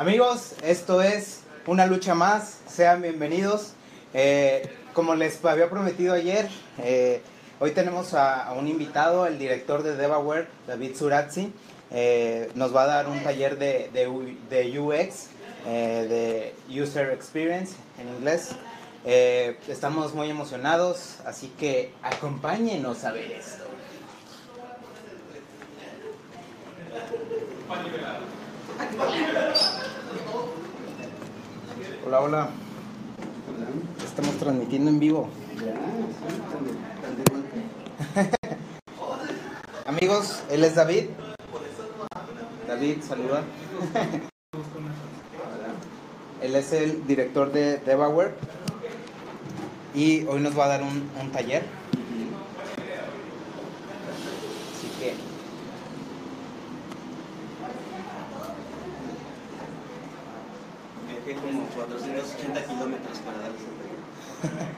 Amigos, esto es una lucha más. Sean bienvenidos. Eh, como les había prometido ayer, eh, hoy tenemos a, un invitado, el director de DevaWare, David Surazzi. Eh, nos va a dar un taller de, UX, de User Experience en inglés. Estamos muy emocionados, así que acompáñenos a ver esto. Hola, hola. Estamos transmitiendo en vivo. Amigos, él es David. David, saluda. Él es el director de DevaWare y hoy nos va a dar un, un taller. Así que Viajé como 480 kilómetros para darles el taller.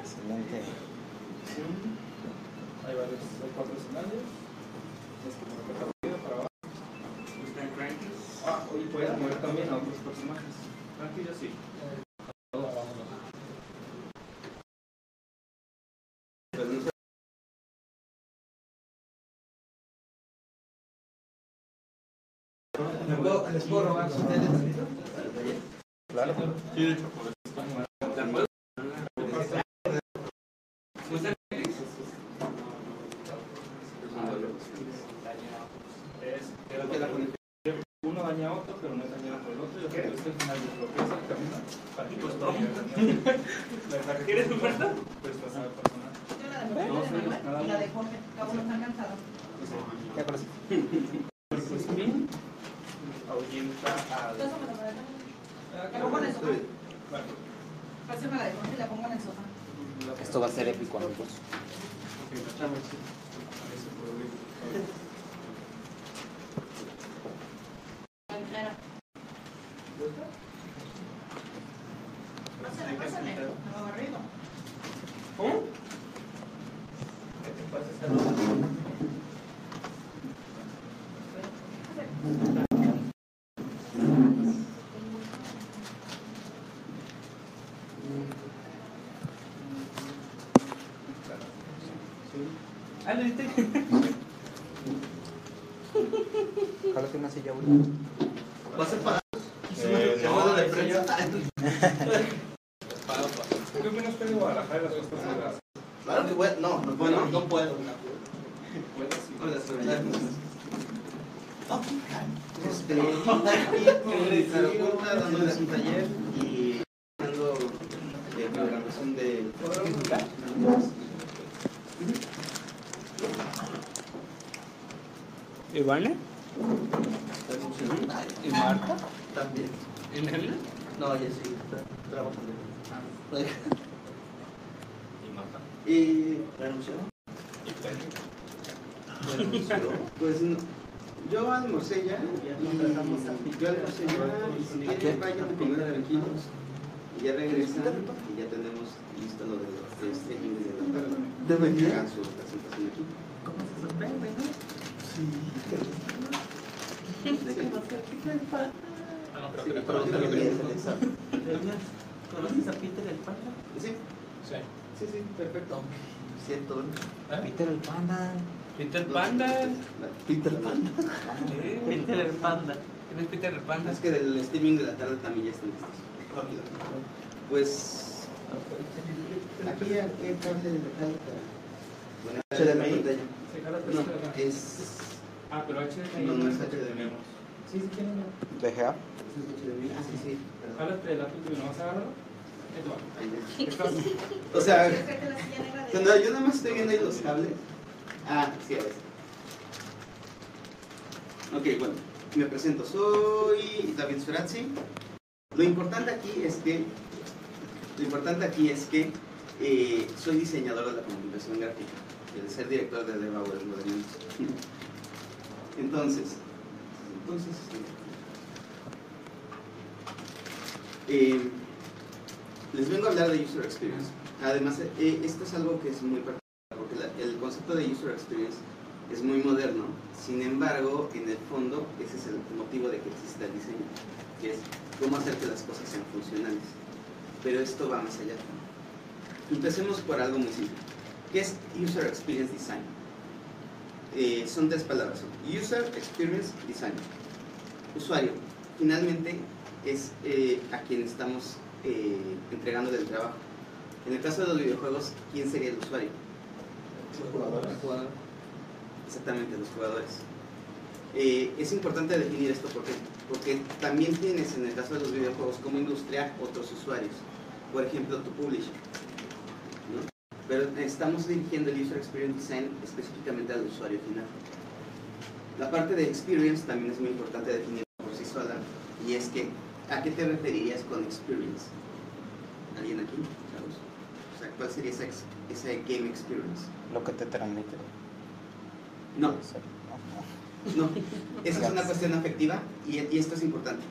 excelente. Hay varios, hay cuatro escenarios. Tienes que mover para arriba, para abajo. Ah, y puedes mover también a otros personajes. Tranquilo, sí. Todo, vámonos. Pues no sé, ¿Me puedo- ¿Les puedo robar sus teles? Claro. Es, creo que la conexión. Uno daña a otro, pero no es dañado por el otro. Y hasta este final desbloqueas el camino para que pues ¿Quieres tu puerta? Pues pasar al personaje. Yo la de Jorge, ¿no? Y la de Jorge, cada uno está cansado. Ya conocí. El spin ahuyenta al. Pásamela para acá. La pongo en el sofá. Vale. Pásame la de Jorge y la pongo en el sofá. Esto va a ser épico. La entera. Pásale, pásale. No, arriba. Ah, ¿le diste? Jálate una silla, güey. ¿Va a ser para Eh. ¿Qué opinas que de Guadalajara las cosas de gas? Claro que bueno, no, no puedo. No puedo. Puedes, sí. Este, dándoles un taller y dando de programación de ¿Y vale? ¿Y Marta? también. ¿En él? No, ya sí, tra- trabajo. Y mata. ¿Y renunció? renunció? Pues no. Yo almorcé ya, y yo almorcé ya, y si vayan a comer tranquilos, y ya regresan, y ya tenemos listo lo de los de streaming de la tarde. ¿Debería? Hagan su presentación aquí. ¿Cómo se sorprende, no? Ah, no, el. ¿Conoces a Peter el Panda? Sí, Sí. sí, perfecto. Siento. ¿Eh? Peter el Panda. Peter Panda. Peter Pan. Eh, Peter el Panda. ¿Quién es Peter el Panda? Es que del streaming de la tarde también ya están listos. Pues. Aquí, ¿a qué cable de? Bueno, HDMI. Sí, jálate No, este es. Ah, pero HDMI. No, no es HDMI. Sí, sí, tiene. ¿DGA? ¿Es HDMI? Ah, sí, sí. Jálate el Apple TV, ¿no vas a agarrarlo? O sea, cuando yo nada más estoy viendo ahí los cables. Ah, sí, a ver. Ok, bueno, me presento. Soy David Surazzi. Lo importante aquí es que. Lo importante aquí es que eh, soy diseñador de la comunicación gráfica. El ser director de DevAware lo de menos. Entonces, entonces. eh, les vengo a hablar de User Experience. Además, eh, esto es algo que es muy particular, porque el concepto de user experience es muy moderno, sin embargo, en el fondo, ese es el motivo de que exista el diseño, que es cómo hacer que las cosas sean funcionales. Pero esto va más allá. Empecemos por algo muy simple. ¿Qué es User Experience Design? Eh, son tres palabras. User Experience Design. Usuario. Finalmente es eh, a quien estamos eh, entregando del trabajo. En el caso de los videojuegos, ¿quién sería el usuario? Los jugadores. Exactamente, los jugadores. Eh, es importante definir esto porque, porque también tienes en el caso de los videojuegos como industria otros usuarios. Por ejemplo, tu publisher. Pero estamos dirigiendo el User Experience Design específicamente al usuario final. La parte de experience también es muy importante definir por sí sola y es que, ¿a qué te referirías con experience? ¿Alguien aquí? chavos? O sea, ¿cuál sería esa game experience? Lo que te transmite. No. No, esa es una cuestión afectiva y, y esto es importante.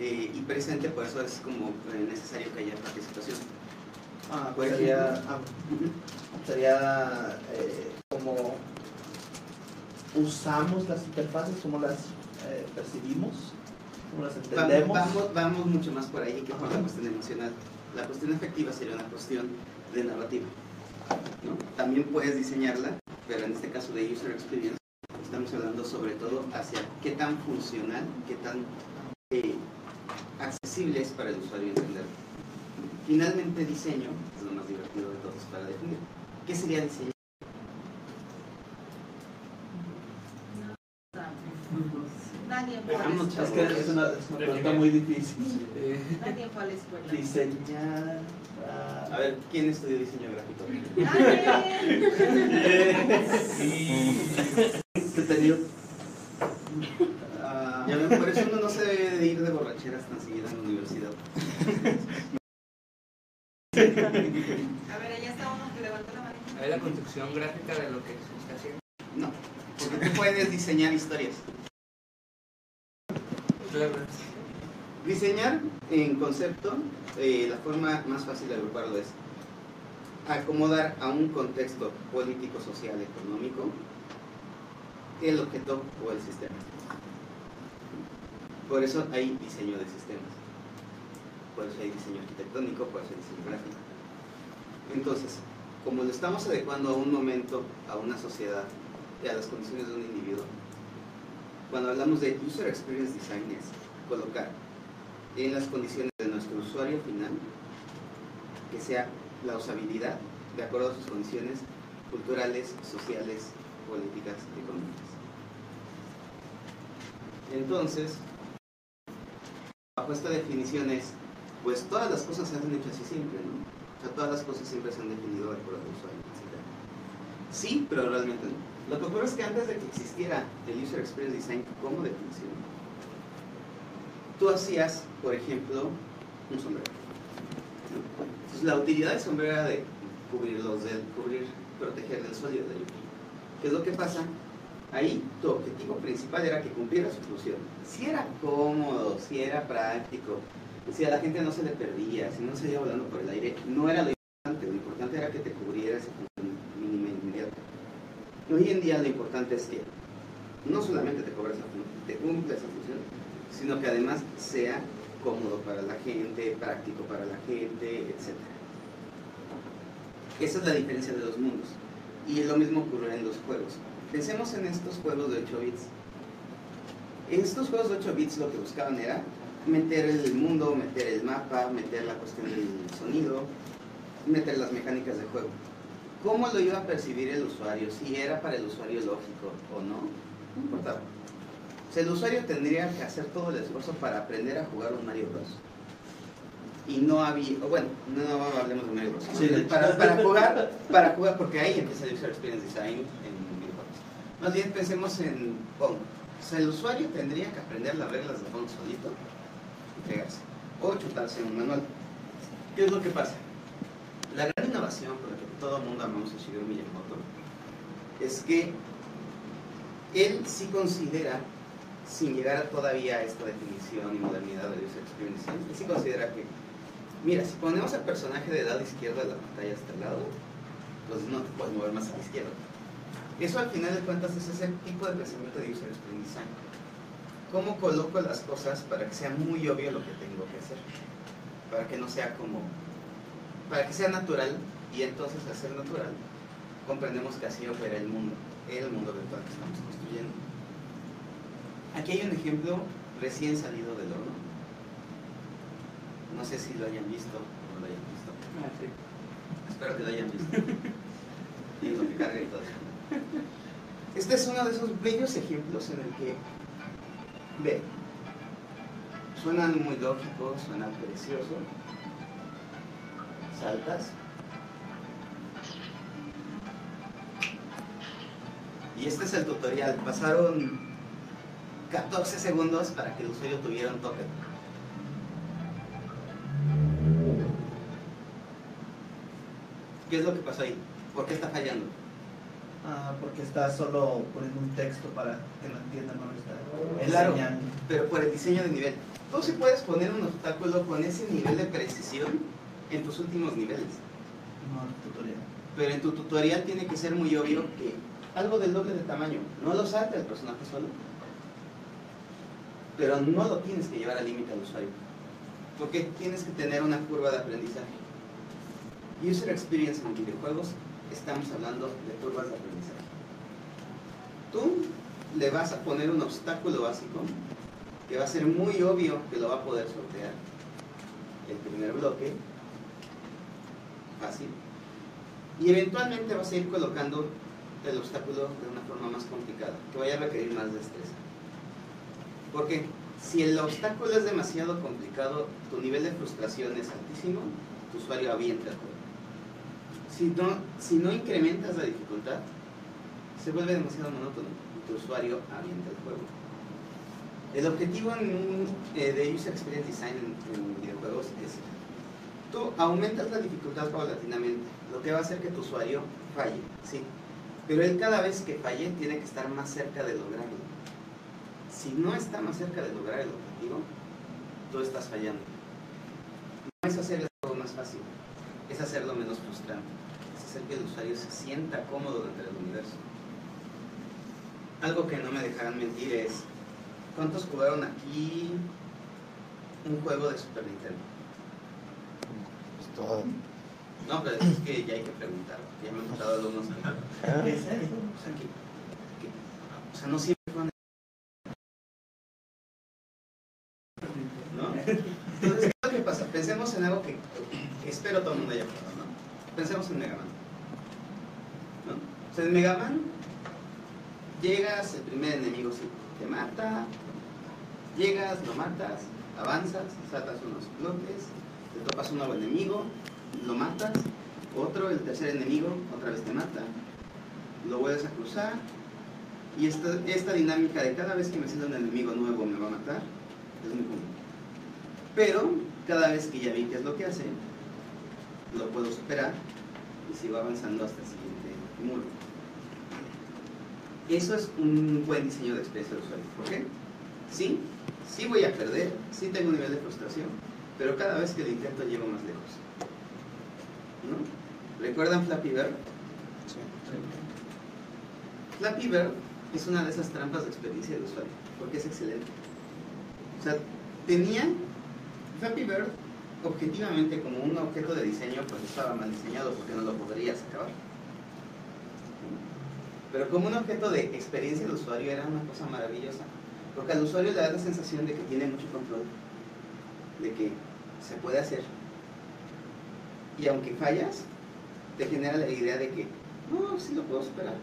Eh, y presente, por eso es como eh, necesario que haya participación. Ah, pues sería, ah, sería eh, como usamos las interfaces, cómo las eh, percibimos, cómo las entendemos. vamos, vamos mucho más por ahí que por la cuestión emocional. La cuestión afectiva sería una cuestión de narrativa. ¿no? También puedes diseñarla, pero en este caso de user experience, estamos hablando sobre todo hacia qué tan funcional, qué tan eh, accesible es para el usuario entenderlo. Finalmente, diseño es lo más divertido de todos para definir. ¿Qué sería diseño? Es que es una, es una pregunta muy difícil. Nadie fue a la escuela. Diseñar. A ver, ¿quién estudió diseño gráfico? Nadie. ¿Qué he tenido? Ah, ya ven, por eso uno no se debe de ir de borracheras tan seguido en la universidad. A ver, allá está uno que levantó la mano. Hay la construcción gráfica de lo que se está haciendo. No, porque tú puedes diseñar historias. Claro. Diseñar en concepto, eh, la forma más fácil de agruparlo es acomodar a un contexto político, social, económico el objeto o el sistema. Por eso hay diseño de sistemas. Eso hay diseño arquitectónico, eso hay diseño gráfico. Entonces, como lo estamos adecuando a un momento, a una sociedad y a las condiciones de un individuo, cuando hablamos de User Experience Design es colocar en las condiciones de nuestro usuario final que sea la usabilidad de acuerdo a sus condiciones culturales, sociales, políticas, económicas. Entonces, bajo esta definición es, pues todas las cosas se han hecho así siempre, ¿no? O sea, todas las cosas siempre se han definido al usuario, etc. Sí, pero realmente no. Lo que ocurre es que antes de que existiera el User Experience Design como definición, tú hacías, por ejemplo, un sombrero. ¿no? Entonces, la utilidad del sombrero era de cubrirlos del, cubrir, proteger del sol y de la lluvia. ¿Qué es lo que pasa? Ahí tu objetivo principal era que cumpliera su función. Si era cómodo, si era práctico, si a la gente no se le perdía, si no se iba volando por el aire, no era lo importante. Lo importante era que te cubriera esa función mínima e inmediata. Hoy en día lo importante es que no solamente te cobra esa función, te cumple esa función, sino que además sea cómodo para la gente, práctico para la gente, etc. Esa es la diferencia de los mundos. Y lo mismo ocurre en los juegos. Pensemos en estos juegos de 8 bits. Estos juegos de 8 bits lo que buscaban era meter el mundo, meter el mapa, meter la cuestión del sonido, meter las mecánicas de juego. ¿Cómo lo iba a percibir el usuario? Si era para el usuario lógico o no, no importaba. O sea, el usuario tendría que hacer todo el esfuerzo para aprender a jugar un Mario Bros. Y no había, bueno, no, hablemos de Mario Bros. Sí, para, para jugar, para jugar, porque ahí empieza el User Experience Design en videojuegos. Más bien pensemos en Pong. O sea, el usuario tendría que aprender las reglas de Pong solito y pegarse. O chutarse un manual. ¿Qué es lo que pasa? La gran innovación por la que todo el mundo amamos a Shigeru Miyamoto es que él sí considera, sin llegar todavía a esta definición y modernidad de user experience, él sí considera que, mira, si ponemos al personaje de lado izquierdo de la pantalla hasta el lado, pues no te puedes mover más a la izquierda. Eso al final de cuentas es ese tipo de pensamiento de user experience. ¿Cómo coloco las cosas para que sea muy obvio lo que tengo que hacer? Para que no sea como... Para que sea natural y entonces al ser natural comprendemos que así opera el mundo, el mundo virtual que estamos construyendo. Aquí hay un ejemplo recién salido del horno. No sé si lo hayan visto o no lo hayan visto. Espero que lo hayan visto. y lo que carga y todo. Este es uno de esos bellos ejemplos en el que, ve, suenan muy lógicos, suenan precioso, saltas, y este es el tutorial, pasaron 14 segundos para que el usuario tuviera un token. ¿Qué es lo que pasó ahí? ¿Por qué está fallando? Porque está solo poniendo un texto para que lo entiendan, no lo está Claro, enseñando. pero por el diseño de nivel. Tú sí puedes poner un obstáculo con ese nivel de precisión en tus últimos niveles. No, tutorial. Pero en tu tutorial tiene que ser muy obvio que algo del doble de tamaño. No lo salta el personaje solo. Pero no lo tienes que llevar al límite al usuario. Porque tienes que tener una curva de aprendizaje. User experience en videojuegos, estamos hablando de curvas de aprendizaje. Tú le vas a poner un obstáculo básico que va a ser muy obvio que lo va a poder sortear. El primer bloque, fácil. Y eventualmente vas a ir colocando el obstáculo de una forma más complicada, que vaya a requerir más destreza. Porque si el obstáculo es demasiado complicado, tu nivel de frustración es altísimo, tu usuario avienta el. Si no, si no incrementas la dificultad, se vuelve demasiado monótono y tu usuario avienta el juego. El objetivo eh, de User Experience Design en, videojuegos es tú aumentas la dificultad paulatinamente, lo que va a hacer que tu usuario falle, sí. Pero él cada vez que falle tiene que estar más cerca de lograrlo. Si no está más cerca de lograr el objetivo, tú estás fallando. No es hacer el juego más fácil, es hacerlo menos frustrante, hacer que el usuario se sienta cómodo dentro del universo. Algo que no me dejarán mentir es, ¿cuántos jugaron aquí un juego de Super Nintendo? Pues todo. No, pero es que ya hay que preguntar, porque ya me han tocado alumnos que, Ah, ¿En serio? o sea, que- que- o sea, no siempre juegan, ¿no? Entonces, ¿qué es lo que pasa? Pensemos en algo que, que espero todo el mundo haya jugado, ¿no? Pensemos en Mega Man. O sea, en Mega Man, llegas, el primer enemigo te mata, llegas, lo matas, avanzas, saltas unos bloques, te topas un nuevo enemigo, lo matas, otro, el tercer enemigo, otra vez te mata, lo vuelves a cruzar, y esta, esta dinámica de cada vez que me sale un enemigo nuevo me va a matar, es muy común. Pero, cada vez que ya vi qué es lo que hace, lo puedo superar y sigo avanzando hasta el siguiente muro. Eso es un buen diseño de experiencia de usuario. ¿Por qué? Sí, sí voy a perder, sí tengo un nivel de frustración, pero cada vez que lo intento llego más lejos. ¿No? ¿Recuerdan Flappy Bird? sí. Flappy Bird es una de esas trampas de experiencia de usuario, porque es excelente. O sea, tenía Flappy Bird objetivamente como un objeto de diseño, pues estaba mal diseñado porque no lo podrías acabar. Pero como un objeto de experiencia de usuario era una cosa maravillosa, porque al usuario le da la sensación de que tiene mucho control, de que se puede hacer. Y aunque fallas, te genera la idea de que, no, sí lo puedo superar.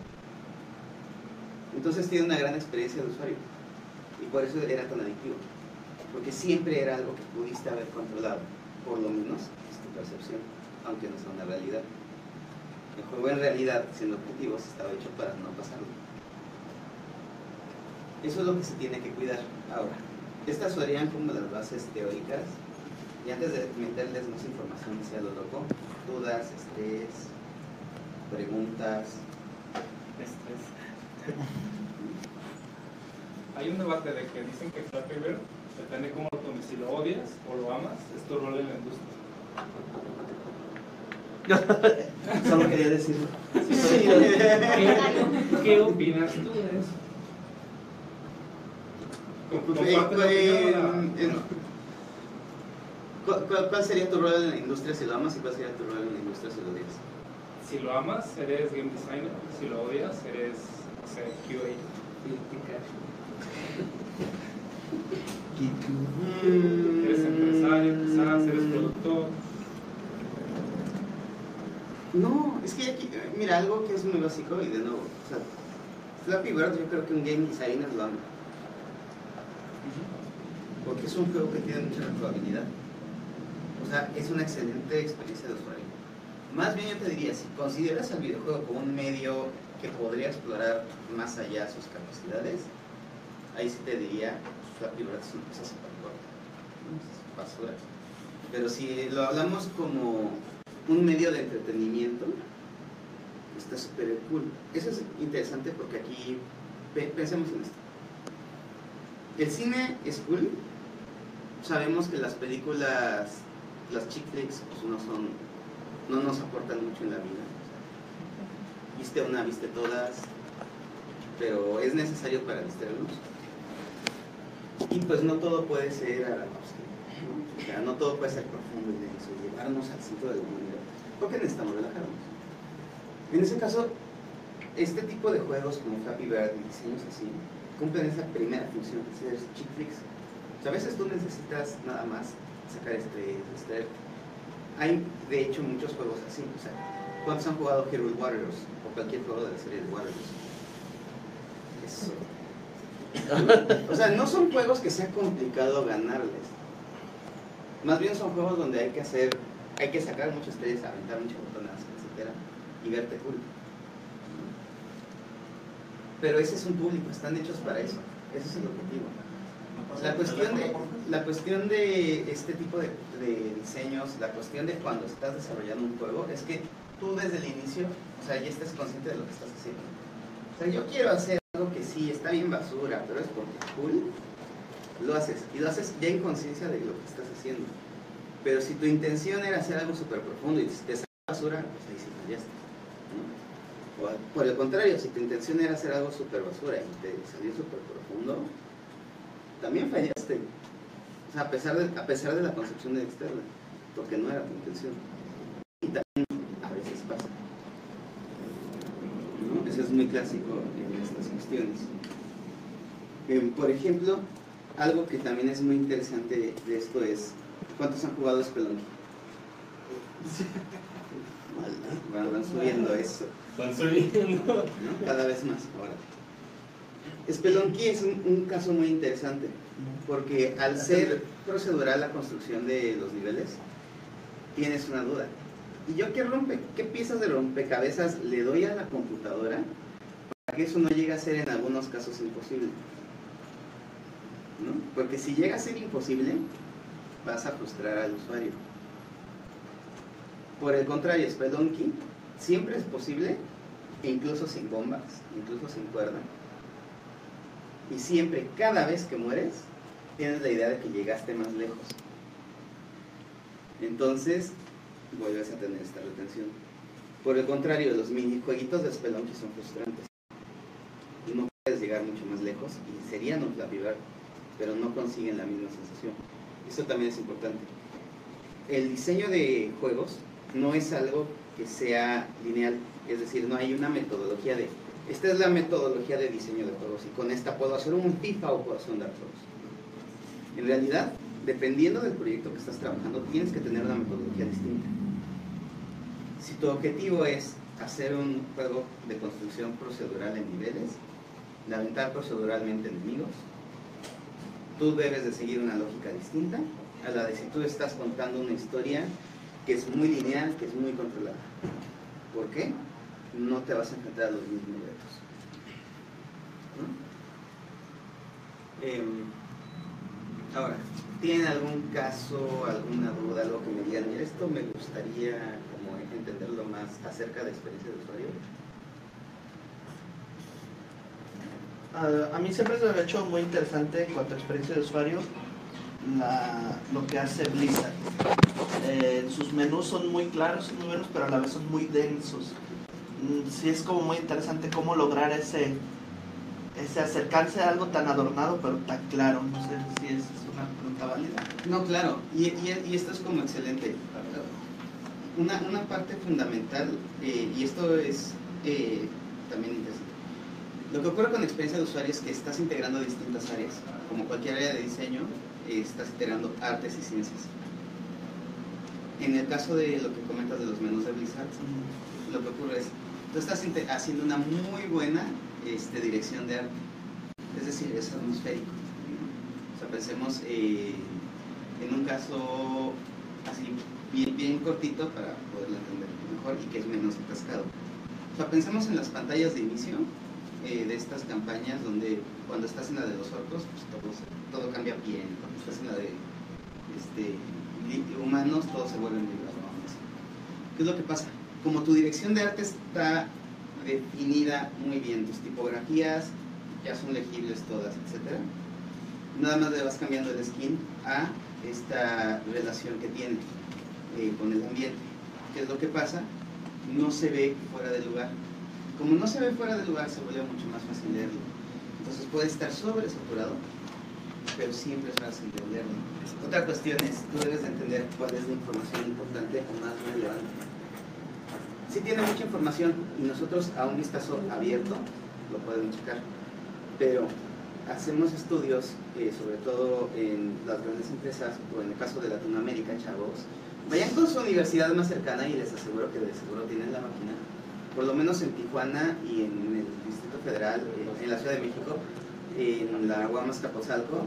Entonces tiene una gran experiencia de usuario. Y por eso era tan adictivo. Porque siempre era algo que pudiste haber controlado. Por lo menos es tu percepción, aunque no sea una realidad. El juego en realidad, siendo objetivos, estaba hecho para no pasarlo. Eso es lo que se tiene que cuidar ahora. Estas serían como las bases teóricas. Y antes de meterles más información hacia lo loco, dudas, estrés, preguntas. Estrés. Hay un debate de que dicen que Bird depende cómo lo tomes, si lo odias o lo amas, es tu rol en la industria. Solo quería decirlo. ¿Qué, qué opinas tú de eso? O ¿Cuál, cuál- cuál sería tu rol en la industria si lo amas y cuál sería tu rol en la industria si lo odias? Si lo amas, eres game designer. Si lo odias, eres no sé, QA. Eres empresario, quizás, eres productor. No, es que aquí, mira, algo que es muy básico y de nuevo, o sea, Flappy Bird yo creo que un game designer lo ama. Porque es un juego que tiene mucha rejugabilidad. O sea, es una excelente experiencia de usuario. Más bien yo te diría, si consideras al videojuego como un medio que podría explorar más allá sus capacidades, ahí sí te diría, Flappy Bird es una cosa súper corta. Es basura. Pero si lo hablamos como un medio de entretenimiento, está súper cool. Eso es interesante porque aquí pe- pensemos en esto. El cine es cool. Sabemos que las películas, las chick flicks, pues no son, no nos aportan mucho en la vida. Viste una, viste todas, pero es necesario para distraernos. Y pues no todo puede ser Aronofsky, ¿no? O sea, no todo puede ser profundo y denso, llevarnos al centro de la porque necesitamos relajarnos. En ese caso, este tipo de juegos como Flappy Bird y diseños así, cumplen esa primera función, que es chick flicks. O sea, a veces tú necesitas nada más sacar estrés, distraerte. Hay, de hecho, muchos juegos así. O sea, ¿cuántos han jugado Hero Warriors? O cualquier juego de la serie de Warriors. Eso. O sea, no son juegos que sea complicado ganarles. Más bien son juegos donde hay que hacer, hay que sacar mucho estrés, aventar muchas botonadas, etcétera, y verte cool. Pero ese es un público, están hechos para eso. Ese es el objetivo. La cuestión de, la cuestión de este tipo de, de diseños, la cuestión de cuando estás desarrollando un juego, es que tú desde el inicio, o sea, ya estés consciente de lo que estás haciendo. O sea, yo quiero hacer algo que sí está bien basura, pero es porque es cool, lo haces. Y lo haces ya en conciencia de lo que estás haciendo. Pero si tu intención era hacer algo súper profundo y te sale basura, pues ahí sí fallaste. O por el contrario, si tu intención era hacer algo súper basura y te salió súper profundo, también fallaste. O sea, a pesar de, a pesar de la concepción externa, porque no era tu intención. Y también a veces pasa. ¿no? Eso es muy clásico en estas cuestiones. Em, por ejemplo, algo que también es muy interesante de esto es, ¿cuántos han jugado Spelunky? Van, van subiendo eso. Van subiendo. ¿no? Cada vez más ahora. Spelunky es un, un caso muy interesante, porque al ser procedural la construcción de los niveles, tienes una duda. ¿Y yo qué rompe? ¿Qué piezas de rompecabezas le doy a la computadora para que eso no llegue a ser en algunos casos imposible? ¿No? Porque si llega a ser imposible, vas a frustrar al usuario. Por el contrario, Spelunky siempre es posible, incluso sin bombas, incluso sin cuerda. Y siempre, cada vez que mueres, tienes la idea de que llegaste más lejos. Entonces, vuelves a tener esta retención. Por el contrario, los minijueguitos de Spelunky son frustrantes. No puedes llegar mucho más lejos y serían un pero no consiguen la misma sensación. Esto también es importante. El diseño de juegos no es algo que sea lineal, es decir, no hay una metodología de, esta es la metodología de diseño de juegos y con esta puedo hacer un FIFA o puedo hacer un Dark Souls. En realidad, dependiendo del proyecto que estás trabajando, tienes que tener una metodología distinta. Si tu objetivo es hacer un juego de construcción procedural en niveles, lamentar proceduralmente enemigos, tú debes de seguir una lógica distinta a la de si tú estás contando una historia que es muy lineal, que es muy controlada. ¿Por qué? No te vas a enfrentar a los mismos retos. Em, ahora, ¿tienen algún caso, alguna duda, algo que me digan? Mira, esto me gustaría como entenderlo más acerca de experiencia de usuario. Ah, a mí siempre se me ha hecho muy interesante en cuanto a experiencia de usuario lo que hace Blizzard. Eh, sus menús son muy claros, son muy buenos, pero a la vez son muy densos. Mm, Sí es como muy interesante cómo lograr ese, ese acercarse a algo tan adornado pero tan claro. No sé si es una pregunta válida. No, claro, y, y- y esto es como excelente. Una, una parte fundamental, eh, y esto es eh, también interesante. Lo que ocurre con experiencia de usuario es que estás integrando distintas áreas. Como cualquier área de diseño, estás integrando artes y ciencias. En el caso de lo que comentas de los menús de Blizzard, lo que ocurre es, tú estás haciendo una muy buena este, dirección de arte. Es decir, es atmosférico. ¿no? O sea, pensemos eh, en un caso así bien, bien cortito para poderlo entender mejor y que es menos atascado. O sea, pensemos en las pantallas de inicio eh, de estas campañas donde cuando estás en la de los orcos, pues todo, todo cambia bien. Cuando estás en la de este, humanos, todo se vuelve muy dragones. ¿Qué es lo que pasa? Como tu dirección de arte está definida muy bien, tus tipografías ya son legibles todas, etcétera. Nada más le vas cambiando el skin a esta relación que tiene eh, con el ambiente. ¿Qué es lo que pasa? No se ve fuera de lugar. Como no se ve fuera de lugar, se vuelve mucho más fácil leerlo. Entonces puede estar sobresaturado, pero siempre es fácil de leerlo. Otra cuestión es, tú debes de entender cuál es la información importante o más relevante. Si tiene mucha información y nosotros a un vistazo abierto lo podemos checar, pero hacemos estudios, eh, sobre todo en las grandes empresas o en el caso de Latinoamérica, chavos, vayan con su universidad más cercana y les aseguro que de seguro tienen la máquina, por lo menos en Tijuana y en el Distrito Federal, eh, en la Ciudad de México, en la Guamas Capozalco,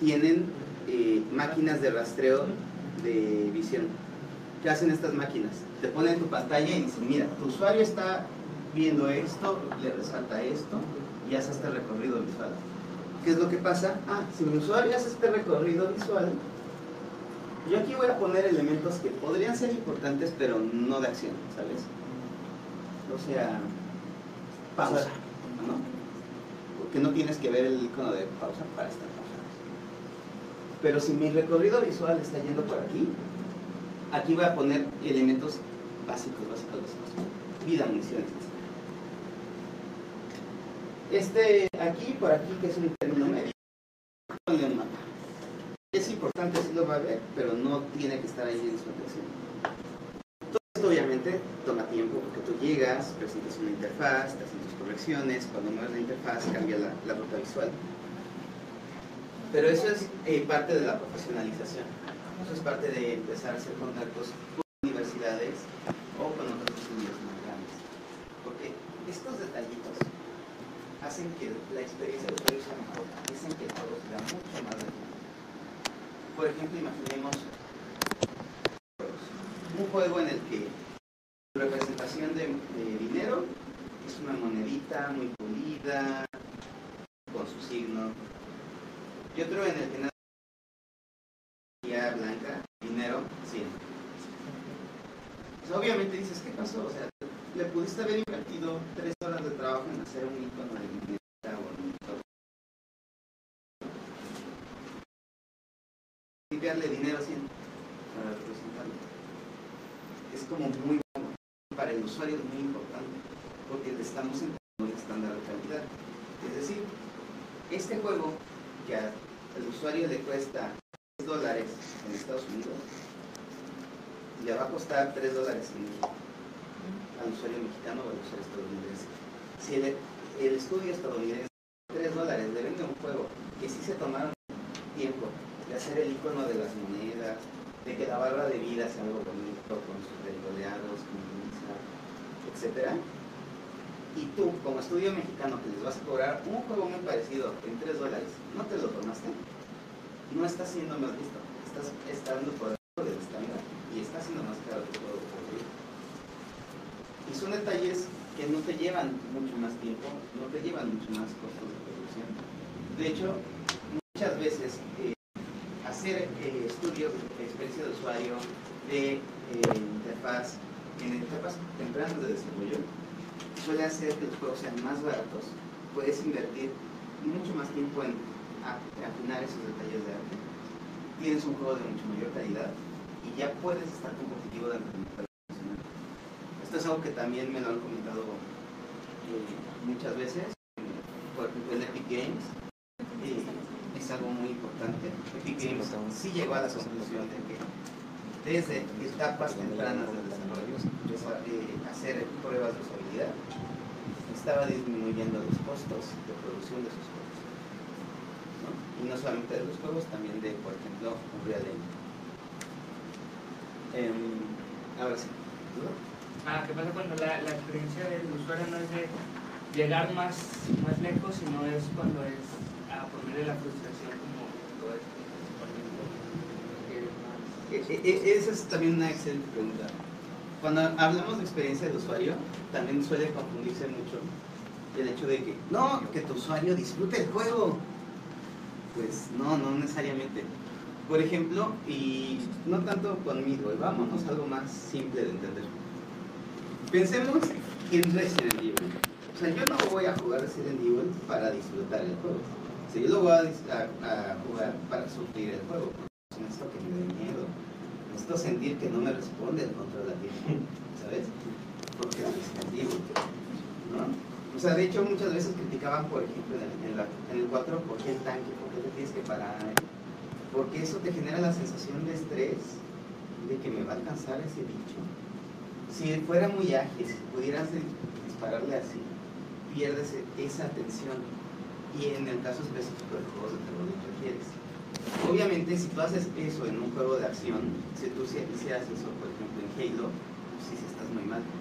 tienen eh, máquinas de rastreo de visión. ¿Qué hacen estas máquinas? Te ponen en tu pantalla y dicen, mira, tu usuario está viendo esto, le resalta esto y hace este recorrido visual. ¿Qué es lo que pasa? Ah, si mi usuario hace este recorrido visual, yo aquí voy a poner elementos que podrían ser importantes, pero no de acción, ¿sabes? O sea, pausa, ¿no? Porque no tienes que ver el icono de pausa para estar pausado. Pero si mi recorrido visual está yendo por aquí, aquí voy a poner elementos básicos, básicos, básicos. Vida, municiones, etc. Este aquí, por aquí, que es un término medio, ponle un mapa. Es importante, sí lo va a ver, pero no tiene que estar ahí en su atención. Toma tiempo porque tú llegas, presentas una interfaz, te hacen tus correcciones, cuando mueves la interfaz cambia la, la ruta visual. Pero eso es eh, parte de la profesionalización. Eso es parte de empezar a hacer contactos con universidades o con otros estudios más grandes. Porque estos detallitos hacen que la experiencia de usuario sea mejor, hacen que todo sea mucho más relevante. Por ejemplo, imaginemos un juego en el que representación de, de dinero es una monedita muy pulida, con su signo, y otro en el que nada blanca, dinero, 100. Pues obviamente dices, ¿qué pasó? O sea, le pudiste haber invertido tres horas de trabajo en hacer un icono de dinero bonito. Indicarle dinero 100 para representarlo. Es como muy para el usuario es muy importante porque le estamos entrando un estándar de calidad. Es decir, este juego que al usuario le cuesta 10 dólares en Estados Unidos, le va a costar 3 dólares en México al usuario mexicano o al usuario estadounidense. Si el, el estudio estadounidense 3 dólares le vende un juego que sí se tomaron tiempo de hacer el icono de las monedas, de que la barra de vida sea algo bonito con sus redondeados, pinza, etc. Y tú, como estudio mexicano, que les vas a cobrar un juego muy parecido en 3 dólares, ¿no te lo tomaste? No estás siendo más listo, estás estando por debajo del estándar y está siendo más caro que todo Y son detalles que no te llevan mucho más tiempo, no te llevan mucho más costos de producción. De hecho, muchas veces eh, hacer eh, estudios de experiencia de usuario, de eh, interfaz, en etapas tempranas de desarrollo, suele hacer que los juegos sean más baratos. Puedes invertir mucho más tiempo en afinar esos detalles de arte tienes un juego de mucho mayor calidad y ya puedes estar competitivo dentro del mercado internacional. Esto es algo que también me lo han comentado eh, muchas veces, por ejemplo en Epic Games, eh, es algo muy importante. Epic Games sí llegó a la conclusión de que desde etapas tempranas del desarrollo, empezó a eh, hacer pruebas de usabilidad, estaba disminuyendo los costos de producción de sus juegos. ¿no? Y no solamente de los juegos, también de, por ejemplo, Unreal Engine. Em, ahora sí. ¿duda? Ah, ¿qué pasa cuando la, la experiencia del usuario no es de llegar más, más lejos, sino es cuando es a ponerle la frustración como todo esto? E- e- e- Esa es también una excelente pregunta. Cuando hablamos de experiencia de usuario, también suele confundirse mucho el hecho de que, no, que tu usuario disfrute el juego. Pues no, no necesariamente. Por ejemplo, y no tanto conmigo, y vámonos a algo más simple de entender. Pensemos en Resident Evil. O sea, yo no voy a jugar Resident Evil para disfrutar el juego. O yo lo voy a, jugar para sufrir el juego. Necesito sentir que no me responde el control aquí. ¿Sabes? Porque es Evil. ¿No? O sea, de hecho, muchas veces criticaban, por ejemplo, en el, en la- en el 4, ¿por qué el tanque? ¿Por qué te tienes que parar? Porque eso te genera la sensación de estrés, de que me va a alcanzar ese bicho. Si fuera muy ágil, si pudieras di- dispararle así, pierdes e- esa atención. Y en el caso específico de juegos de terror lo requieres. Obviamente, si tú haces eso en un juego de acción, si tú si- hicieras eso, por ejemplo, en Halo, pues sí, sí estás muy mal.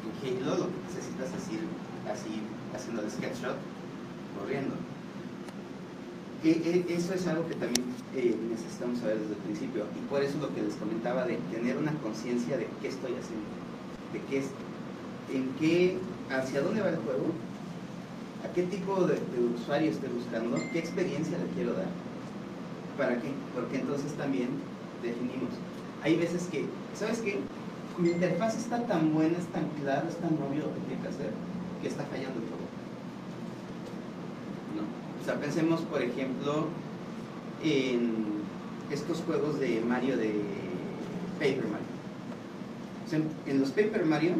En Halo lo que necesitas es ir así, haciendo el sketch shot, corriendo. E- e- Eso es algo que también eh, necesitamos saber desde el principio y por eso lo que les comentaba de tener una conciencia de qué estoy haciendo, de qué es, en qué, hacia dónde va el juego, a qué tipo de, de usuario estoy buscando, qué experiencia le quiero dar, para qué, porque entonces también definimos. Hay veces que, ¿sabes qué? Mi interfaz está tan buena, es tan claro, es tan obvio lo que tiene que hacer, que está fallando juego. ¿no? O sea, pensemos, por ejemplo, en estos juegos de Mario de Paper Mario. O sea, en los Paper Mario,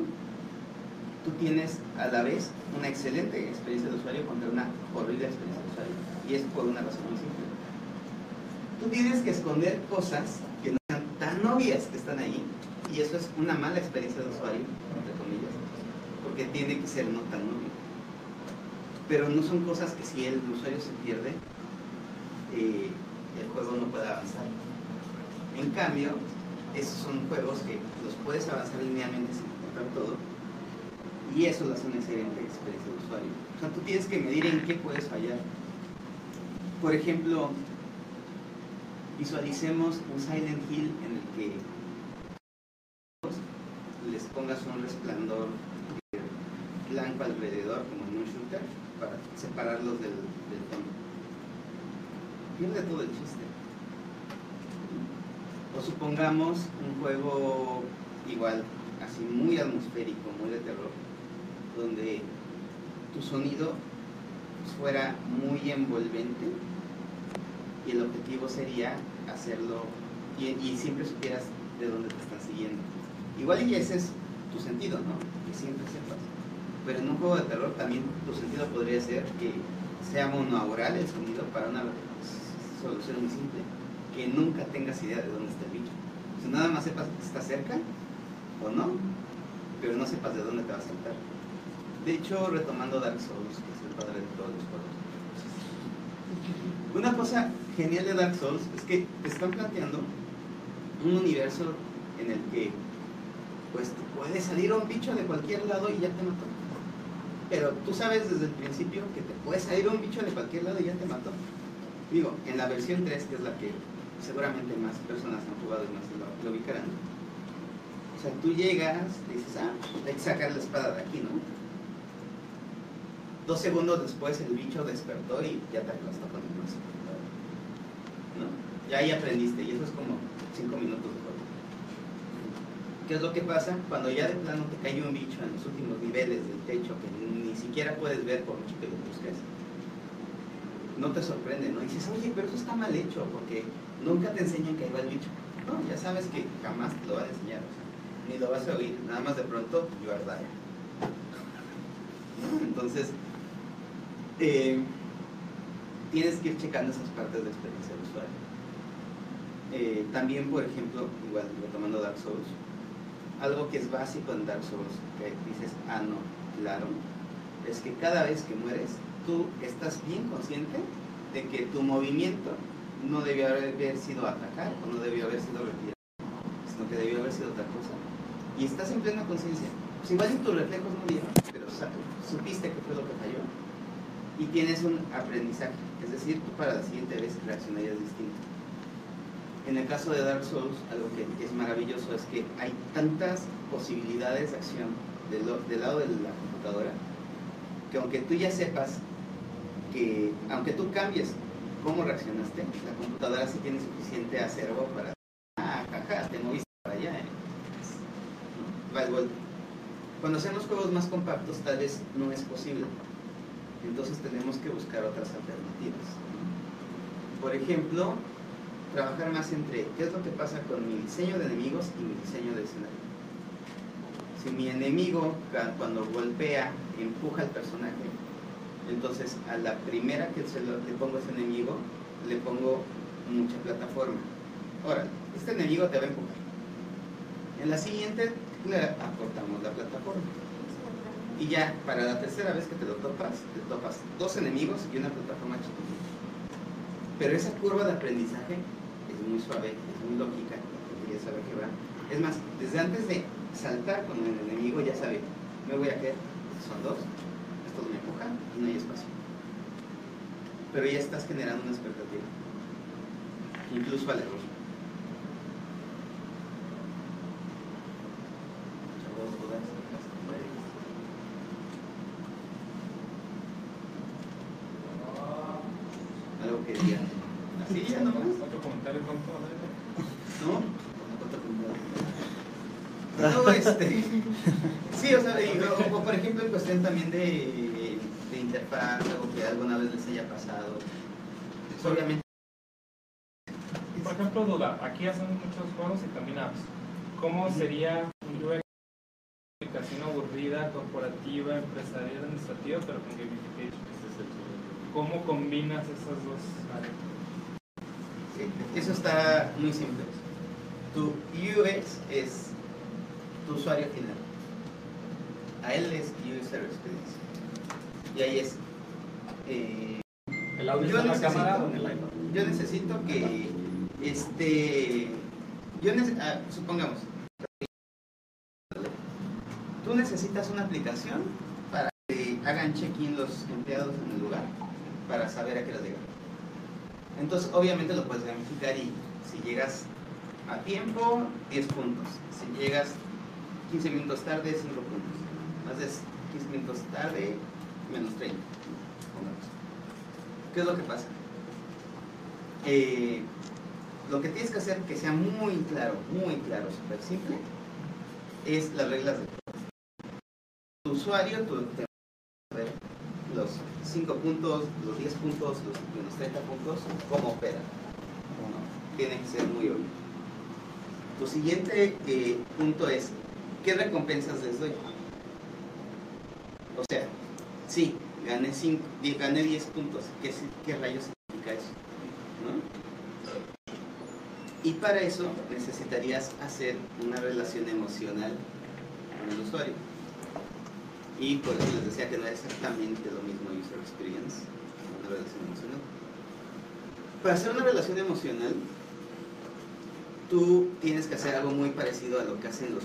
tú tienes a la vez una excelente experiencia de usuario contra una horrible experiencia de usuario. Y es por una razón muy simple. Tú tienes que esconder cosas que no sean tan obvias que están ahí. Y eso es una mala experiencia de usuario, entre comillas. Porque tiene que ser no tan obvio pero no son cosas que si el usuario se pierde, eh, el juego no puede avanzar. En cambio, esos son juegos que los puedes avanzar linealmente sin encontrar todo, y eso lo hace una excelente experiencia de usuario. O sea, tú tienes que medir en qué puedes fallar. Por ejemplo, visualicemos un Silent Hill en el que les pongas un resplandor blanco alrededor como en un shooter para separarlos del, del fondo. Pierde todo el chiste. O supongamos un juego igual, así muy atmosférico, muy de terror, donde tu sonido fuera muy envolvente y el objetivo sería hacerlo y, siempre supieras de dónde te están siguiendo. Igual y ese es tu sentido, ¿no? Que siempre sepas. Pero en un juego de terror también tu sentido podría ser que sea monoaural el sonido para una solución muy simple, que nunca tengas idea de dónde está el bicho. O nada más sepas que está cerca o no, pero no sepas de dónde te va a saltar. De hecho, retomando Dark Souls, que es el padre de todos los juegos. Una cosa genial de Dark Souls es que te están planteando un universo en el que pues puede salir un bicho de cualquier lado y ya te mató. Pero tú sabes desde el principio que te puede salir un bicho de cualquier lado y ya te mató. Digo, en la versión 3, que es la que seguramente más personas han jugado y más lo, lo ubicarán. O sea, tú llegas, dices, ah, hay que sacar la espada de aquí, ¿no? Dos segundos después el bicho despertó y ya te aplastó con el brazo. ¿No? Ya ahí aprendiste y eso es como cinco minutos de juego. ¿Qué es lo que pasa? Cuando ya de plano te cae un bicho en los últimos niveles del techo que ni siquiera puedes ver por mucho que lo busques, no te sorprende, ¿no? Dices, oye, pero eso está mal hecho, porque nunca te enseñan que ahí va el bicho. No, ya sabes que jamás te lo van a enseñar, o sea, ni lo vas a oír, nada más de pronto, you are. ¿No? Entonces, tienes que ir checando esas partes de experiencia del usuario. Eh, también, por ejemplo, igual retomando Dark Souls, algo que es básico en Dark Souls, que dices, ah, no, claro, es que cada vez que mueres, tú estás bien consciente de que tu movimiento no debió haber sido atacar o no debió haber sido retirar, sino que debió haber sido otra cosa. Y estás en plena conciencia. Pues igual en tus reflejos no dieron, pero supiste que fue lo que falló y tienes un aprendizaje. Es decir, tú para la siguiente vez reaccionarías distinto. En el caso de Dark Souls, algo que, es maravilloso es que hay tantas posibilidades de acción del, lado de la computadora que aunque tú ya sepas que, aunque tú cambies cómo reaccionaste, la computadora sí tiene suficiente acervo para, ah, jaja, te moviste para allá, ¿eh? Cuando hacemos juegos más compactos tal vez no es posible, entonces tenemos que buscar otras alternativas. Por ejemplo, trabajar más entre qué es lo que pasa con mi diseño de enemigos y mi diseño de escenario. Si mi enemigo cuando golpea empuja al personaje, entonces a la primera que se le pongo a ese enemigo le pongo mucha plataforma. Ahora, este enemigo te va a empujar. En la siguiente le acortamos la plataforma. Y ya, para la tercera vez que te lo topas, te topas dos enemigos y una plataforma chiquitita. Pero esa curva de aprendizaje es muy suave, es muy lógica, ya sabe que va. Es más, desde antes de saltar con el enemigo ya sabe, me voy a caer, son dos, estos me empujan y no hay espacio. Pero ya estás generando una expectativa, incluso al error. Chavos, dudas, algo que digan. Así ya nomás. Otro comentario tonto, ¿no? Sí, o sea, y- o, o por ejemplo, en cuestión también de, de interfaz, algo que alguna vez les haya pasado. Pues, obviamente, por ejemplo, duda, aquí hacen muchos juegos y también apps. ¿Cómo sería un UX aplicación aburrida, corporativa, empresarial, administrativa, pero con gamification? ¿Cómo combinas esas dos áreas? sí, eso está muy simple. Tu UX es tu usuario final. A él es User Experience. Y ahí es. eh, ¿El audio Yo la necesito- cámara o en el iPad? yo necesito que este yo nece- ah, supongamos tú necesitas una aplicación para que hagan check-in los empleados en el lugar para saber a qué hora llegar entonces obviamente lo puedes gamificar y si llegas a tiempo 10 puntos si llegas 15 minutos tarde 5 puntos haces 15 minutos tarde menos 30 pongamos. ¿qué es lo que pasa? Eh, lo que tienes que hacer que sea muy claro, muy claro, súper simple, es las reglas de tu usuario, tu, los 5 puntos, los 10 puntos, los menos 30 puntos, cómo opera. Tiene que ser muy obvio. Tu siguiente eh, punto es, ¿qué recompensas les doy? O sea, sí, gané, cinco, gané 10 puntos, ¿qué, qué rayos significa eso? ¿no? Y para eso necesitarías hacer una relación emocional con el usuario. Y por eso les decía que no es exactamente lo mismo user experience, una relación emocional. Para hacer una relación emocional, tú tienes que hacer algo muy parecido a lo que hacen los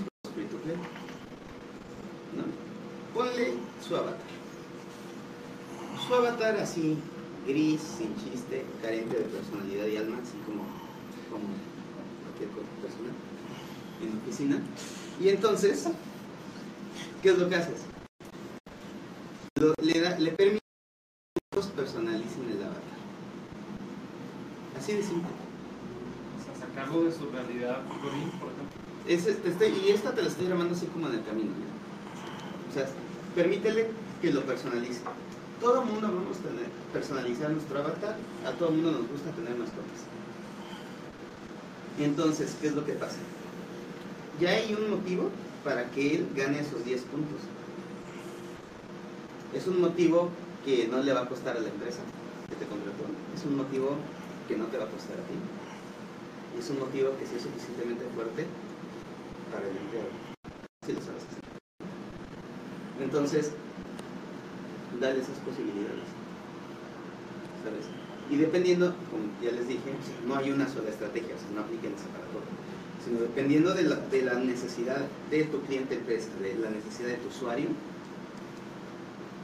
Ponle su avatar. Su avatar así, gris, sin chiste, carente de personalidad y alma, así como, como cualquier persona en oficina. Y entonces, ¿qué es lo que haces? Le, permite que todos personalicen el avatar. Así de simple. O sea, sacarlo de su realidad por ejemplo. Ese- te estoy- y esta te la estoy llamando así como en el camino. O sea, permítele que lo personalice. todo mundo vamos a personalizar nuestro avatar, a todo mundo nos gusta tener mascotas. Entonces, ¿qué es lo que pasa? Ya hay un motivo para que él gane esos 10 puntos. Es un motivo que no le va a costar a la empresa que te contrató. Es un motivo que no te va a costar a ti. Es un motivo que sí es suficientemente fuerte para el empleado. Si lo sabes. Entonces, dale esas posibilidades. ¿Sabes? Y dependiendo, como ya les dije, no hay una sola estrategia, no apliquen esa para todo. Sino dependiendo de la, de la necesidad de tu cliente empresa, de la necesidad de tu usuario,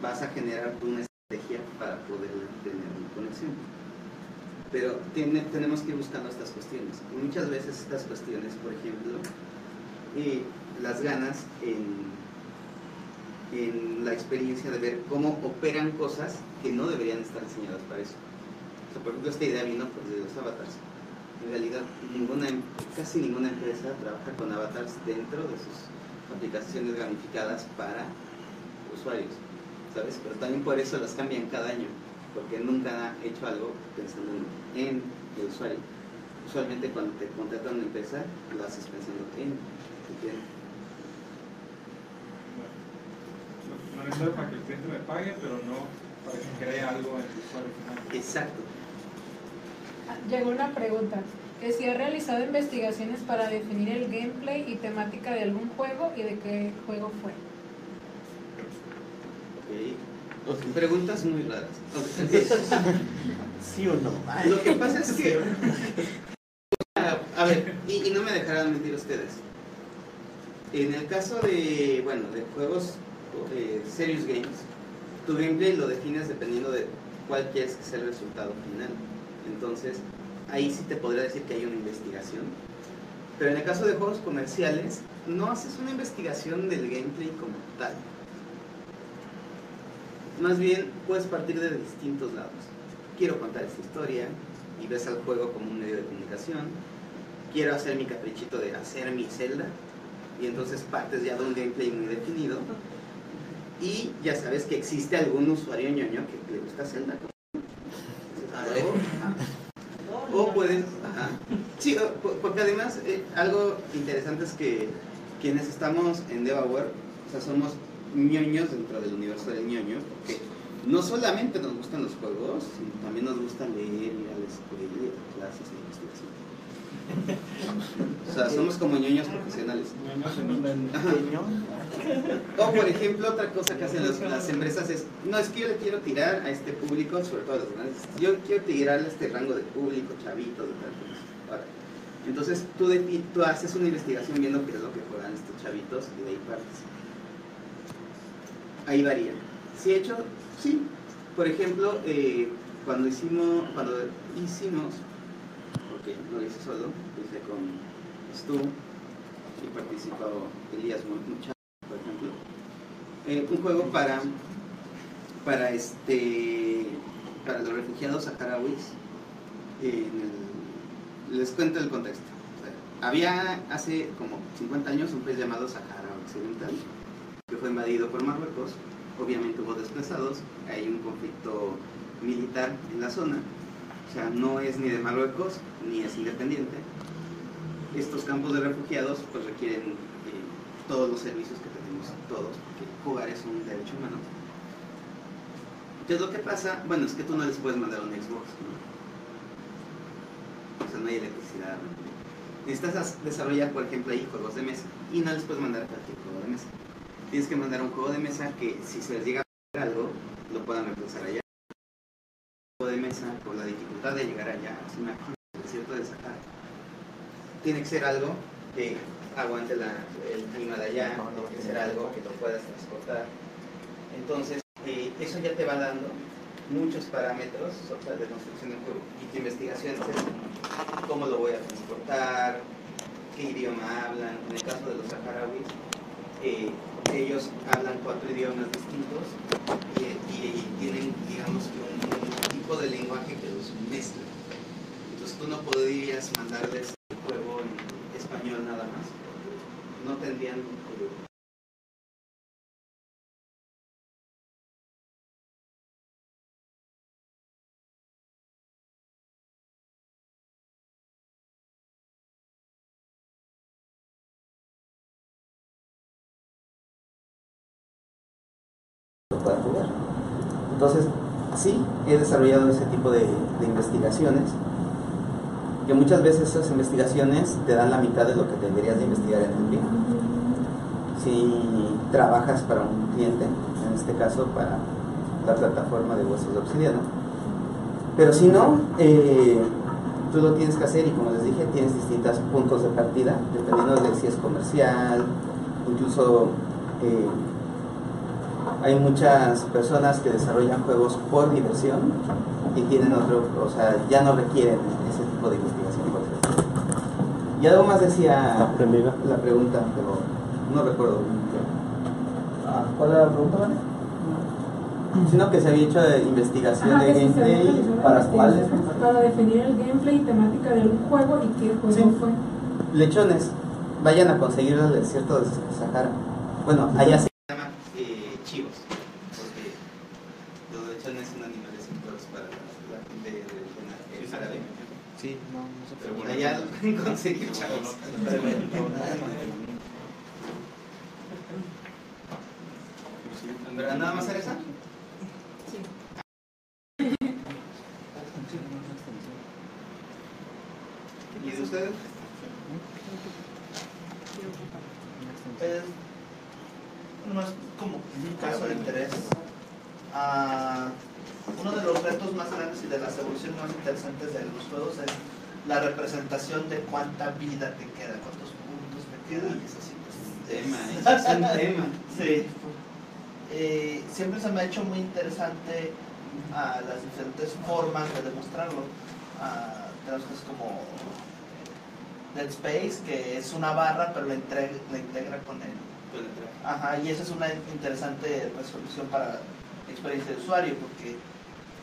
vas a generar una estrategia para poder tener una conexión. Pero tiene, tenemos que ir buscando estas cuestiones. Y muchas veces estas cuestiones, por ejemplo, eh, las ganas en, en la experiencia de ver cómo operan cosas que no deberían estar diseñadas para eso. O sea, por ejemplo, esta idea vino pues, de los avatars. En realidad, ninguna, em- casi ninguna empresa trabaja con avatars dentro de sus aplicaciones gamificadas para usuarios, ¿sabes? Pero también por eso las cambian cada año, porque nunca ha hecho algo pensando en, en el usuario. Usualmente cuando te contratan una empresa, lo haces pensando en tu cliente. No, no para que el cliente me pague, pero no para que cree algo en el usuario final. Exacto. Ah, Llegó una pregunta, que si ha realizado investigaciones para definir el gameplay y temática de algún juego y de qué juego fue. Ok. Preguntas muy raras. Ok. ¿Sí o no? Ay. Lo que pasa es que. A, a ver, y, y no me dejarán mentir ustedes. En el caso de, bueno, de juegos eh, serious games, tu gameplay lo defines dependiendo de cuál quieres que sea el resultado final. Entonces, ahí sí te podría decir que hay una investigación. Pero en el caso de juegos comerciales, no haces una investigación del gameplay como tal. Más bien, puedes partir de distintos lados. Quiero contar esta historia y ves al juego como un medio de comunicación. Quiero hacer mi caprichito de hacer mi celda y entonces partes ya de un gameplay muy definido. Y ya sabes que existe algún usuario ñoño que le gusta Zelda. O, o puedes, ajá. Sí, porque además eh, algo interesante es que quienes estamos en DevaWare, o sea, somos ñoños dentro del universo del ñoño, porque no solamente nos gustan los juegos, sino también nos gusta leer, ir a la escuela, ir a clases de investigación. O sea, somos como ñoños profesionales. O por ejemplo, otra cosa que hacen las, las empresas es, no, es que yo le quiero tirar a este público, sobre todo a los grandes, yo quiero tirarle a este rango de público, chavitos, de tal cosa. Ahora, Entonces tú, defi- tú haces una investigación viendo qué es lo que juegan estos chavitos y de ahí partes. Ahí varía. Si he hecho, sí. Por ejemplo, eh, cuando hicimos, cuando hicimos, porque no lo hice solo, lo hice con Stu y participó Elías Mucha por ejemplo, eh, un juego para para este para los refugiados saharauis. Les cuento el contexto. Había hace como 50 años un país llamado Sahara Occidental que fue invadido por Marruecos. Obviamente hubo desplazados, hay un conflicto militar en la zona. O sea, no es ni de Marruecos ni es independiente. Estos campos de refugiados pues requieren eh, todos los servicios que tenemos todos, porque jugar es un derecho humano. ¿Qué lo que pasa? Bueno, es que tú no les puedes mandar un Xbox, ¿no? O sea, no hay electricidad. ¿no? Necesitas as- desarrollar, por ejemplo, ahí juegos de mesa y no les puedes mandar cualquier juego de mesa. Tienes que mandar un juego de mesa que si se les llega a algo, lo puedan reemplazar allá. De mesa, por la dificultad de llegar allá, es una desierto de Sahara. Tiene que ser algo que aguante la- el clima de allá, tiene que ser algo que lo puedas transportar. Entonces, eh, eso ya te va dando muchos parámetros o sea, de construcción del juego. Y tu investigación es cómo lo voy a transportar, qué idioma hablan. En el caso de los saharauis, eh, ellos hablan cuatro idiomas distintos y, y tienen, digamos, que un tipo de lenguaje que los mezcla. Entonces tú no podrías mandarles el juego en español nada más, porque no tendrían Entonces, sí, he desarrollado ese tipo de, investigaciones, que muchas veces esas investigaciones te dan la mitad de lo que tendrías de investigar en el día. Si trabajas para un cliente, en este caso para la plataforma de huesos de obsidiana, pero si no, eh, tú lo tienes que hacer y como les dije, tienes distintos puntos de partida, dependiendo de si es comercial, incluso eh, hay muchas personas que desarrollan juegos por diversión y tienen otro, o sea, ya no requieren ese tipo de investigación. Y algo más decía la pregunta, pero no recuerdo. Ah, ¿Cuál era la pregunta? Sino que se había hecho de investigación Ajá, de gameplay para cuáles. Para definir el gameplay y temática de algún juego y qué juego Sí. fue. Lechones, vayan a conseguir el desierto de Sahara. Bueno, allá se llama eh, chivos, porque los lechones son animales simples para la, la gente de, de, de árabe. Sí, no, no se Pero por allá lo pueden conseguir, chavos. ¿En verdad nada más hacer esa? ¿Y de ustedes? Es, no es como un caso de interés. Ah, uno de los retos más grandes y de las evoluciones más interesantes de los juegos es la representación de cuánta vida te queda, cuántos puntos te quedan. Uy, eso sí que es un tema, eso es un tema. Sí. Eh, siempre se me ha hecho muy interesante ah, las diferentes formas de demostrarlo. Ah, tenemos cosas como Dead Space, que es una barra, pero la, integra, la integra con el. Ajá, y esa es una interesante resolución para experiencia de usuario, porque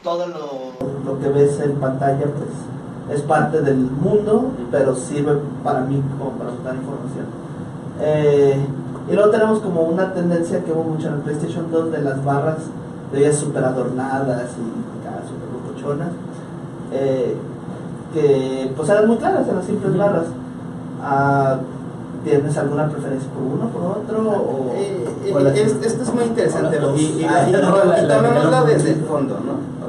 todo lo, lo que ves en pantalla, pues es parte del mundo, pero sirve para mí como para buscar información. Eh, y luego tenemos como una tendencia que hubo mucho en el PlayStation 2 de las barras de ellas súper adornadas y acá súper locochonas, eh, que pues eran muy claras, eran simples barras. Ah, ¿Tienes alguna preferencia por uno, por otro? O, Eh, eh, o es- esto es muy interesante y, y, Ah, y- tomémoslo desde el fondo, ¿no?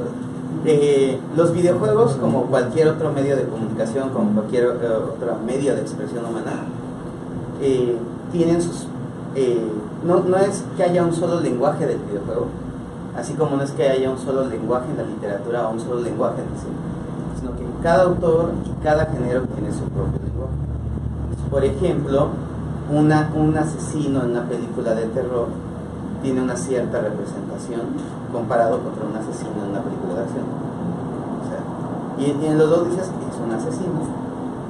Los videojuegos, como cualquier otro medio de comunicación, como cualquier eh, otro medio de expresión humana, eh, tienen sus... eh, no, no es que haya un solo lenguaje del videojuego, así como no es que haya un solo lenguaje en la literatura o un solo lenguaje en el cine, sino que cada autor y cada género tiene su propio lenguaje. Por ejemplo, una, un asesino en una película de terror tiene una cierta representación comparado contra un asesino en una película de acción. Y, en los dos dices es un asesino,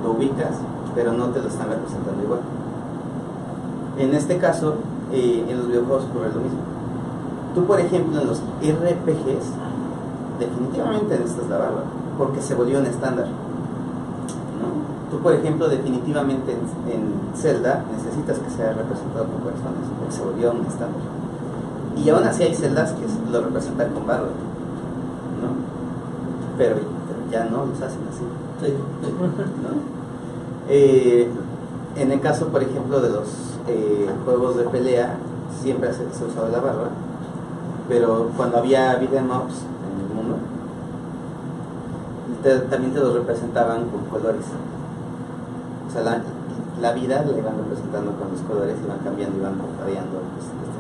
lo ubicas, pero no te lo están representando igual. En este caso, eh, en los videojuegos ocurre lo mismo. Tú, por ejemplo, en los RPGs, definitivamente necesitas la barba, porque se volvió un estándar. ¿no? Tú, por ejemplo, definitivamente en, en Zelda necesitas que sea representado por personas, porque se volvió un estándar. Y aún así hay celdas que lo representan con barba, ¿no? Pero, pero ya no los hacen así, Sí. ¿no? Eh, en el caso, por ejemplo, de los eh, juegos de pelea, siempre se, se usaba la barba, pero cuando había beat'em ups en el mundo, te- también te los representaban con colores. O sea, la, la vida la iban representando con los colores, iban cambiando, iban variando. pues.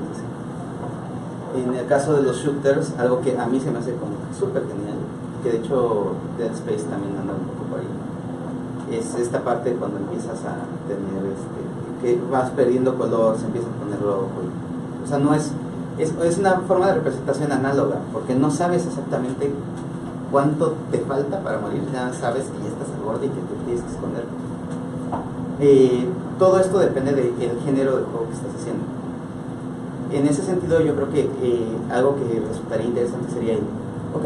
En el caso de los shooters, algo que a mí se me hace como súper genial, que de hecho Dead Space también anda un poco por ahí, es esta parte cuando empiezas a tener, este, que vas perdiendo color, se empieza a poner rojo. o sea, no es, es, es una forma de representación análoga, porque no sabes exactamente cuánto te falta para morir, ya sabes que ya estás al borde y que te tienes que esconder. Eh, todo esto depende del género de juego que estás haciendo. En ese sentido, yo creo que algo que resultaría interesante sería, ok,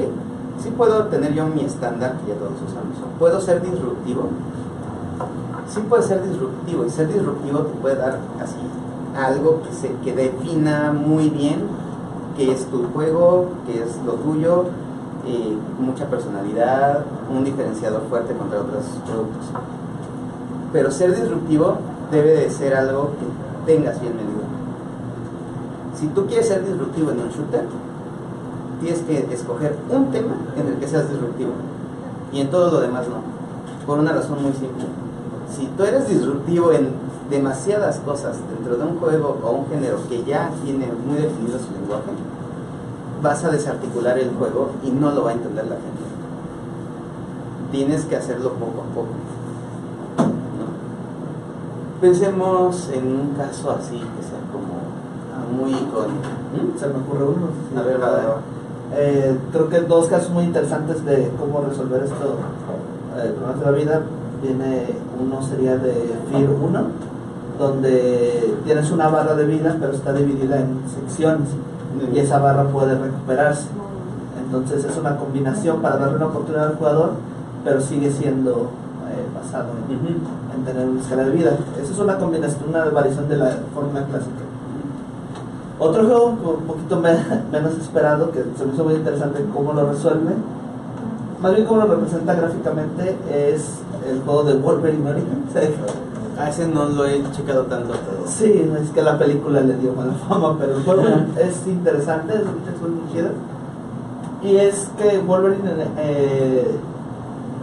sí puedo tener yo mi estándar que ya todos usamos, puedo ser disruptivo, sí puede ser disruptivo, y ser disruptivo te puede dar así algo que, se, que defina muy bien qué es tu juego, qué es lo tuyo, eh, mucha personalidad, un diferenciador fuerte contra otros productos. Pero ser disruptivo debe de ser algo que tengas bien medido. Si tú quieres ser disruptivo en un shooter, tienes que escoger un tema en el que seas disruptivo. Y en todo lo demás no. Por una razón muy simple. Si tú eres disruptivo en demasiadas cosas dentro de un juego o un género que ya tiene muy definido su lenguaje, vas a desarticular el juego y no lo va a entender la gente. Tienes que hacerlo poco a poco. Pensemos en un caso así que sea como muy icónico. ¿Mm? Se me ocurre uno. A ver, va, va. Eh, creo que dos casos muy interesantes de cómo resolver esto, eh, problemas de la vida. Viene uno sería de FIR 1, donde tienes una barra de vida, pero está dividida en secciones y esa barra puede recuperarse. Entonces es una combinación para darle una oportunidad al jugador, pero sigue siendo eh, basado en, en tener una escala de vida. Esa es una combinación, una variación de la fórmula clásica. Otro juego un poquito me- menos esperado, que se me hizo muy interesante cómo lo resuelve, más bien cómo lo representa gráficamente, es el juego de Wolverine Origins. A ese no lo he checado tanto, pero... Sí, es que la película le dio mala fama, pero juego es interesante, es, es muy chido. Y es que Wolverine, eh,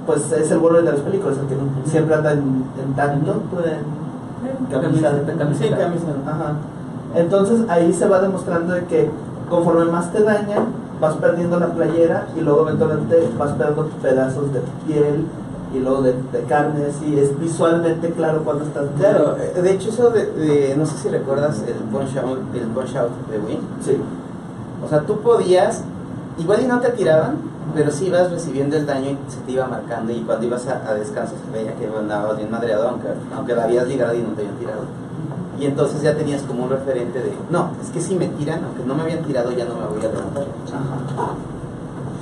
pues es el Wolverine de las películas, el que siempre anda en, en tanto, en camisa, Sí, camisa. Ajá. Entonces ahí se va demostrando de que conforme más te dañan, vas perdiendo la playera y luego eventualmente vas perdiendo pedazos de piel y luego de, de carne, así es visualmente claro cuando estás Claro, eh, de hecho eso de, de- no sé si recuerdas el punch out, el punch out de Wii. Sí. O sea, tú podías, igual y no te tiraban, pero sí ibas recibiendo el daño y se te iba marcando y cuando ibas a, a descanso se veía que andabas bien madreado, aunque, aunque la habías ligado y no te habían tirado. Y entonces ya tenías como un referente de, no, es que si me tiran, aunque no me habían tirado ya no me voy a levantar.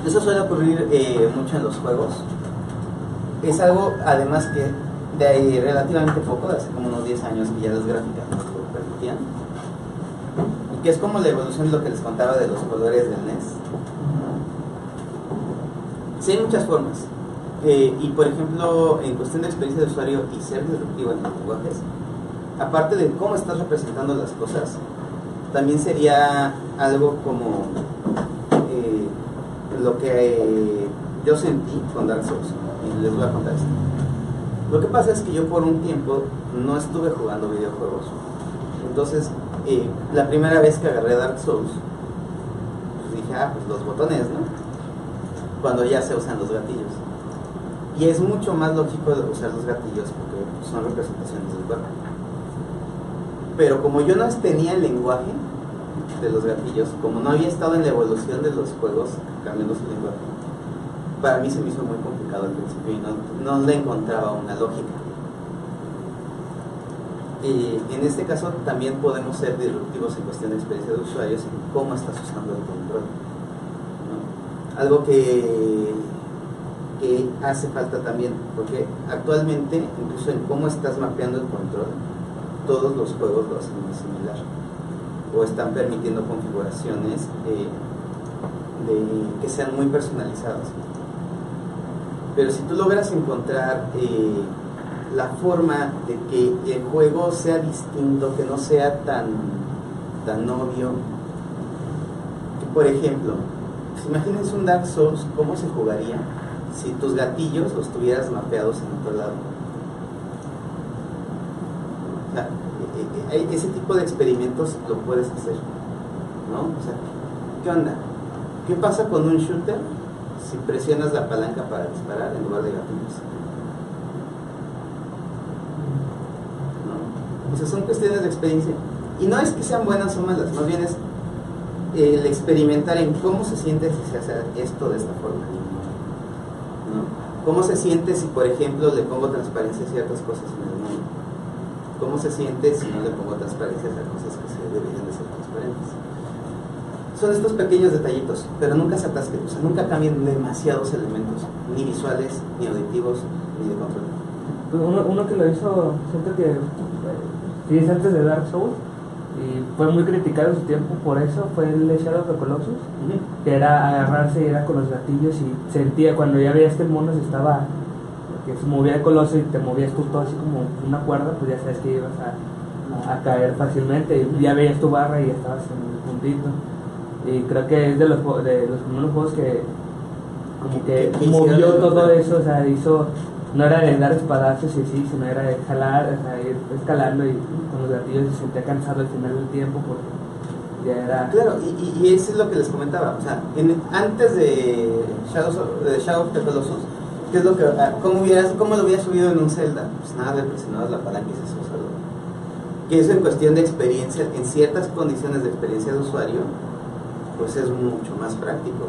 Eso suele ocurrir eh, mucho en los juegos. Es algo, además, que de ahí relativamente poco, de hace como unos 10 años que ya las gráficas nos lo permitían. Y que es como la evolución de lo que les contaba de los colores del NES. Sí, hay muchas formas. Eh, y por ejemplo, en cuestión de experiencia de usuario y ser disruptivo en los lenguajes, aparte de cómo estás representando las cosas, también sería algo como eh, lo que yo sentí con Dark Souls. Y les voy a contar esto. Lo que pasa es que yo por un tiempo no estuve jugando videojuegos. Entonces, eh, la primera vez que agarré Dark Souls, pues dije, ah, pues los botones, ¿no? Cuando ya se usan los gatillos. Y es mucho más lógico usar los gatillos porque son representaciones del cuerpo. Pero como yo no tenía el lenguaje de los gatillos, como no había estado en la evolución de los juegos cambiando su lenguaje, para mí se me hizo muy complicado al principio y no, no le encontraba una lógica. Y en este caso también podemos ser disruptivos en cuestión de experiencia de usuarios en cómo estás usando el control. Algo que, que hace falta también, porque actualmente, incluso en cómo estás mapeando el control, todos los juegos lo hacen muy similar. O están permitiendo configuraciones eh, que sean muy personalizadas. Pero si tú logras encontrar eh, la forma de que el juego sea distinto, que no sea tan, tan obvio, que por ejemplo, si imagínense un Dark Souls, ¿cómo se jugaría si tus gatillos los tuvieras mapeados en otro lado? O sea, e- e- e- ese tipo de experimentos lo puedes hacer, ¿no? O sea, ¿qué onda? ¿Qué pasa con un shooter si presionas la palanca para disparar en lugar de gatillos? ¿No? O sea, son cuestiones de experiencia. Y no es que sean buenas o malas, más bien es el experimentar en cómo se siente si se hace esto de esta forma. ¿no? ¿Cómo se siente si, por ejemplo, le pongo transparencia a ciertas cosas en el mundo? ¿Cómo se siente si no le pongo transparencia a cosas que se deberían de ser transparentes? Son estos pequeños detallitos, pero nunca se atasquen, o sea, nunca cambien demasiados elementos, ni visuales, ni auditivos, ni de control. Pues Uno, uno que lo hizo, siento que eh, sí es antes de Dark Souls y fue muy criticado en su tiempo por eso, fue el Shadow of the Colossus, que era agarrarse y era con los gatillos y sentía cuando ya veía este mono se estaba, que se movía el coloso y te movías tú todo así como una cuerda, pues ya sabes que ibas a a, caer fácilmente. Ya veías tu barra y ya estabas en el puntito. Y creo que es de los, de los primeros juegos que como que movió todo eso, o sea, hizo, no era de dar espadazos y sí, sino era de jalar, o sea, ir escalando y con los gatillos se sentía cansado al final del tiempo porque ya era... Claro, y, y- y eso es lo que les comentaba. O sea, en- antes de Shadows de Shadow of the Colossus, ¿qué es lo que, ah, cómo, hubieras, ¿cómo lo hubieras subido en un Zelda? Pues nada, le presionabas la palanca y se solo. Que eso en cuestión de experiencia, en ciertas condiciones de experiencia de usuario, pues es mucho más práctico.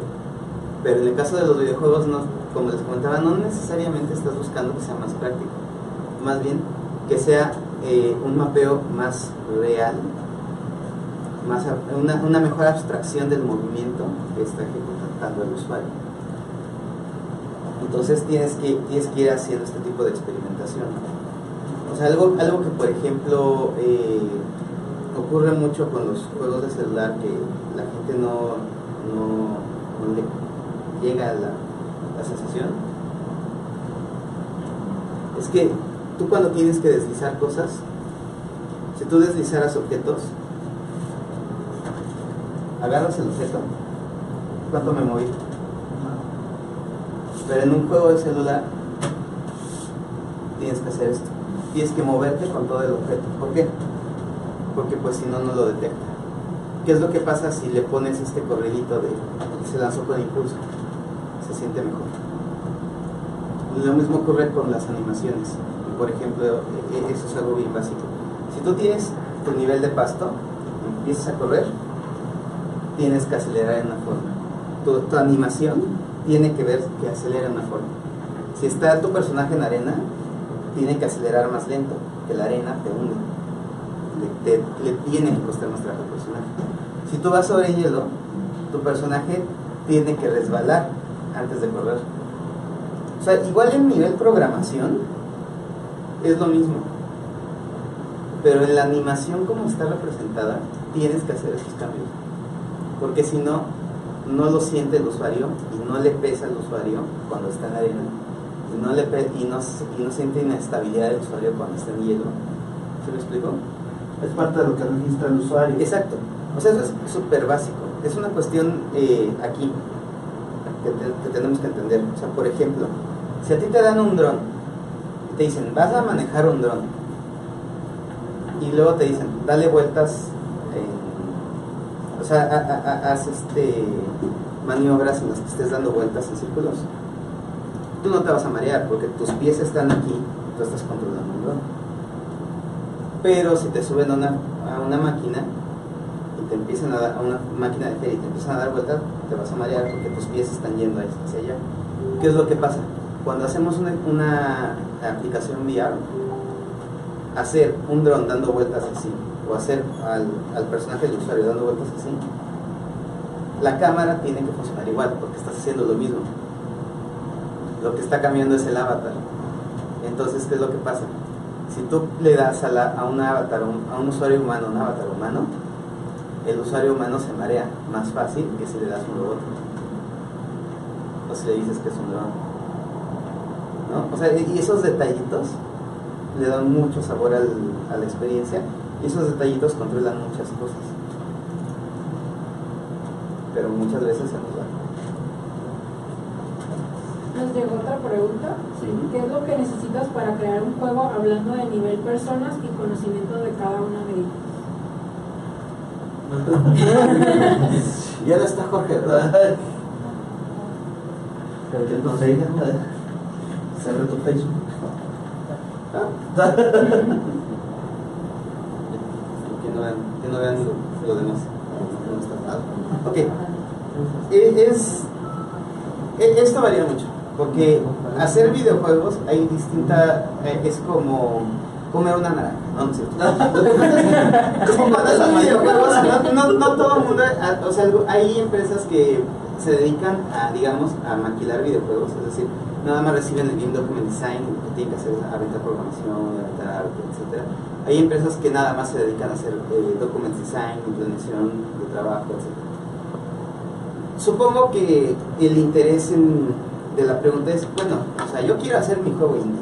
Pero en el caso de los videojuegos, no, como les comentaba, no necesariamente estás buscando que sea más práctico. Más bien que sea eh, un mapeo más real más una, una mejor abstracción del movimiento que está ejecutando el usuario. Entonces tienes que, tienes que ir haciendo este tipo de experimentación. O sea, algo, algo que por ejemplo eh, ocurre mucho con los juegos de celular que la gente no, no, no le llega a la, la sensación es que tú cuando tienes que deslizar cosas, si tú deslizaras objetos, agarras el objeto, ¿cuánto me moví? Pero en un juego de celular tienes que hacer esto. Tienes que moverte con todo el objeto. ¿Por qué? Porque pues si no, no lo detecta. ¿Qué es lo que pasa si le pones este corredito de se lanzó con impulso? Se siente mejor. Lo mismo ocurre con las animaciones. Por ejemplo, e- e- eso es algo bien básico. Si tú tienes tu nivel de pasto, empiezas a correr, tienes que acelerar en una forma. Tu, tu animación tiene que ver que acelera forma. Si está tu personaje en arena, tiene que acelerar más lento, que la arena te hunde. Le, te- le tiene que costar más trabajo al personaje. Si tú vas sobre hielo, tu personaje tiene que resbalar antes de correr. O sea, igual en nivel programación es lo mismo. Pero en la animación como está representada, tienes que hacer esos cambios. Porque si no, no lo siente el usuario y no le pesa al usuario cuando está en arena. Y no, le y no, y no siente inestabilidad del usuario cuando está en hielo. ¿Se me explico? Es parte de lo que registra el usuario. Exacto. O sea, eso es súper básico. Es una cuestión eh, aquí que, te- que tenemos que entender. O sea, por ejemplo, si a ti te dan un dron y te dicen, vas a manejar un dron, y luego te dicen, dale vueltas, o sea, ha- ha- ha- haz este, maniobras en las que estés dando vueltas en círculos, tú no te vas a marear porque tus pies están aquí, tú estás controlando un dron. Pero si te suben a una, a una máquina y te empiezan a dar, a una máquina de feria y te empiezan a dar vueltas, te vas a marear porque tus pies están yendo hacia allá. ¿Qué es lo que pasa? Cuando hacemos una, una aplicación VR, hacer un dron dando vueltas así, hacer al, al personaje del usuario dando vueltas así, la cámara tiene que funcionar igual, porque estás haciendo lo mismo. Lo que está cambiando es el avatar. Entonces, ¿qué es lo que pasa? Si tú le das a, a un avatar, a un usuario humano, un avatar humano, el usuario humano se marea más fácil que si le das un robot. O si le dices que es un dron. ¿No? O sea, y esos detallitos le dan mucho sabor al- a la experiencia y esos detallitos controlan muchas cosas. Pero muchas veces se nos va. Nos llegó otra pregunta. ¿Qué es lo que necesitas para crear un juego hablando de nivel personas y conocimiento de cada una de ellas? ya no está Jorge, ¿verdad? Pero que no se diga, tu Facebook. que no vean, lo, demás. Ok. E- Es, e- esto varía mucho, porque hacer videojuegos hay distinta, eh, es como comer una naranja, no, no videojuegos, no, no, todo el mundo, a- o sea, hay empresas que se dedican a, digamos, a maquilar videojuegos, es decir, nada más reciben el Game Document Design, que tienen que hacer es aventar programación, aventar arte, etc. Hay empresas que nada más se dedican a hacer eh, Document Design, planeación de trabajo, etc. Supongo que el interés de la pregunta es, bueno, o sea, yo quiero hacer mi juego indie.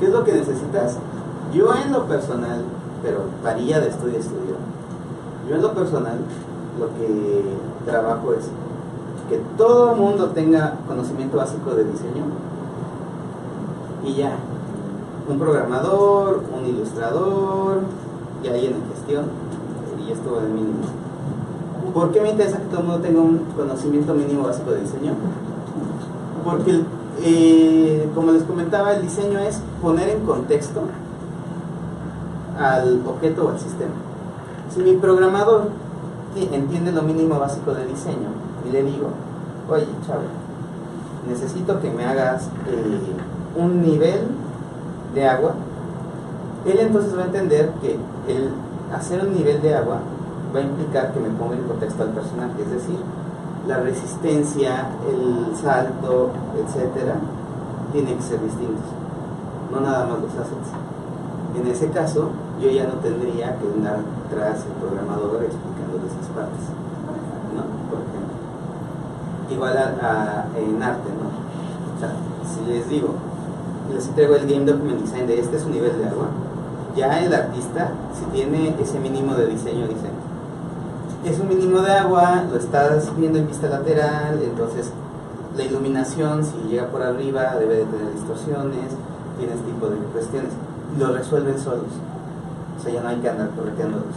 ¿Qué es lo que necesitas? Yo en lo personal, pero varía de estudio a estudio, yo en lo personal lo que trabajo es que todo el mundo tenga conocimiento básico de diseño y ya. Un programador, un ilustrador, y ahí en gestión, y esto es mínimo. ¿Por qué me interesa que todo el mundo tenga un conocimiento mínimo básico de diseño? Porque, eh, como les comentaba, el diseño es poner en contexto al objeto o al sistema. Si mi programador entiende lo mínimo básico de diseño y le digo, oye, chavo, necesito que me hagas eh, un nivel de agua, él entonces va a entender que el hacer un nivel de agua va a implicar que me ponga en contexto al personaje, es decir, la resistencia, el salto, etcétera, tienen que ser distintos, no nada más los assets. En ese caso, yo ya no tendría que andar tras el programador explicando esas partes, ¿no? Por ejemplo. Igual a, en arte, ¿no? O sea, si les digo, les entrego el Game Document Design de este es un nivel de agua, ya el artista, si tiene ese mínimo de diseño, dice, es un mínimo de agua, lo estás viendo en vista lateral, entonces la iluminación, si llega por arriba, debe de tener distorsiones, tienes tipo de cuestiones, lo resuelven solos. O sea, ya no hay que andar correteándolos.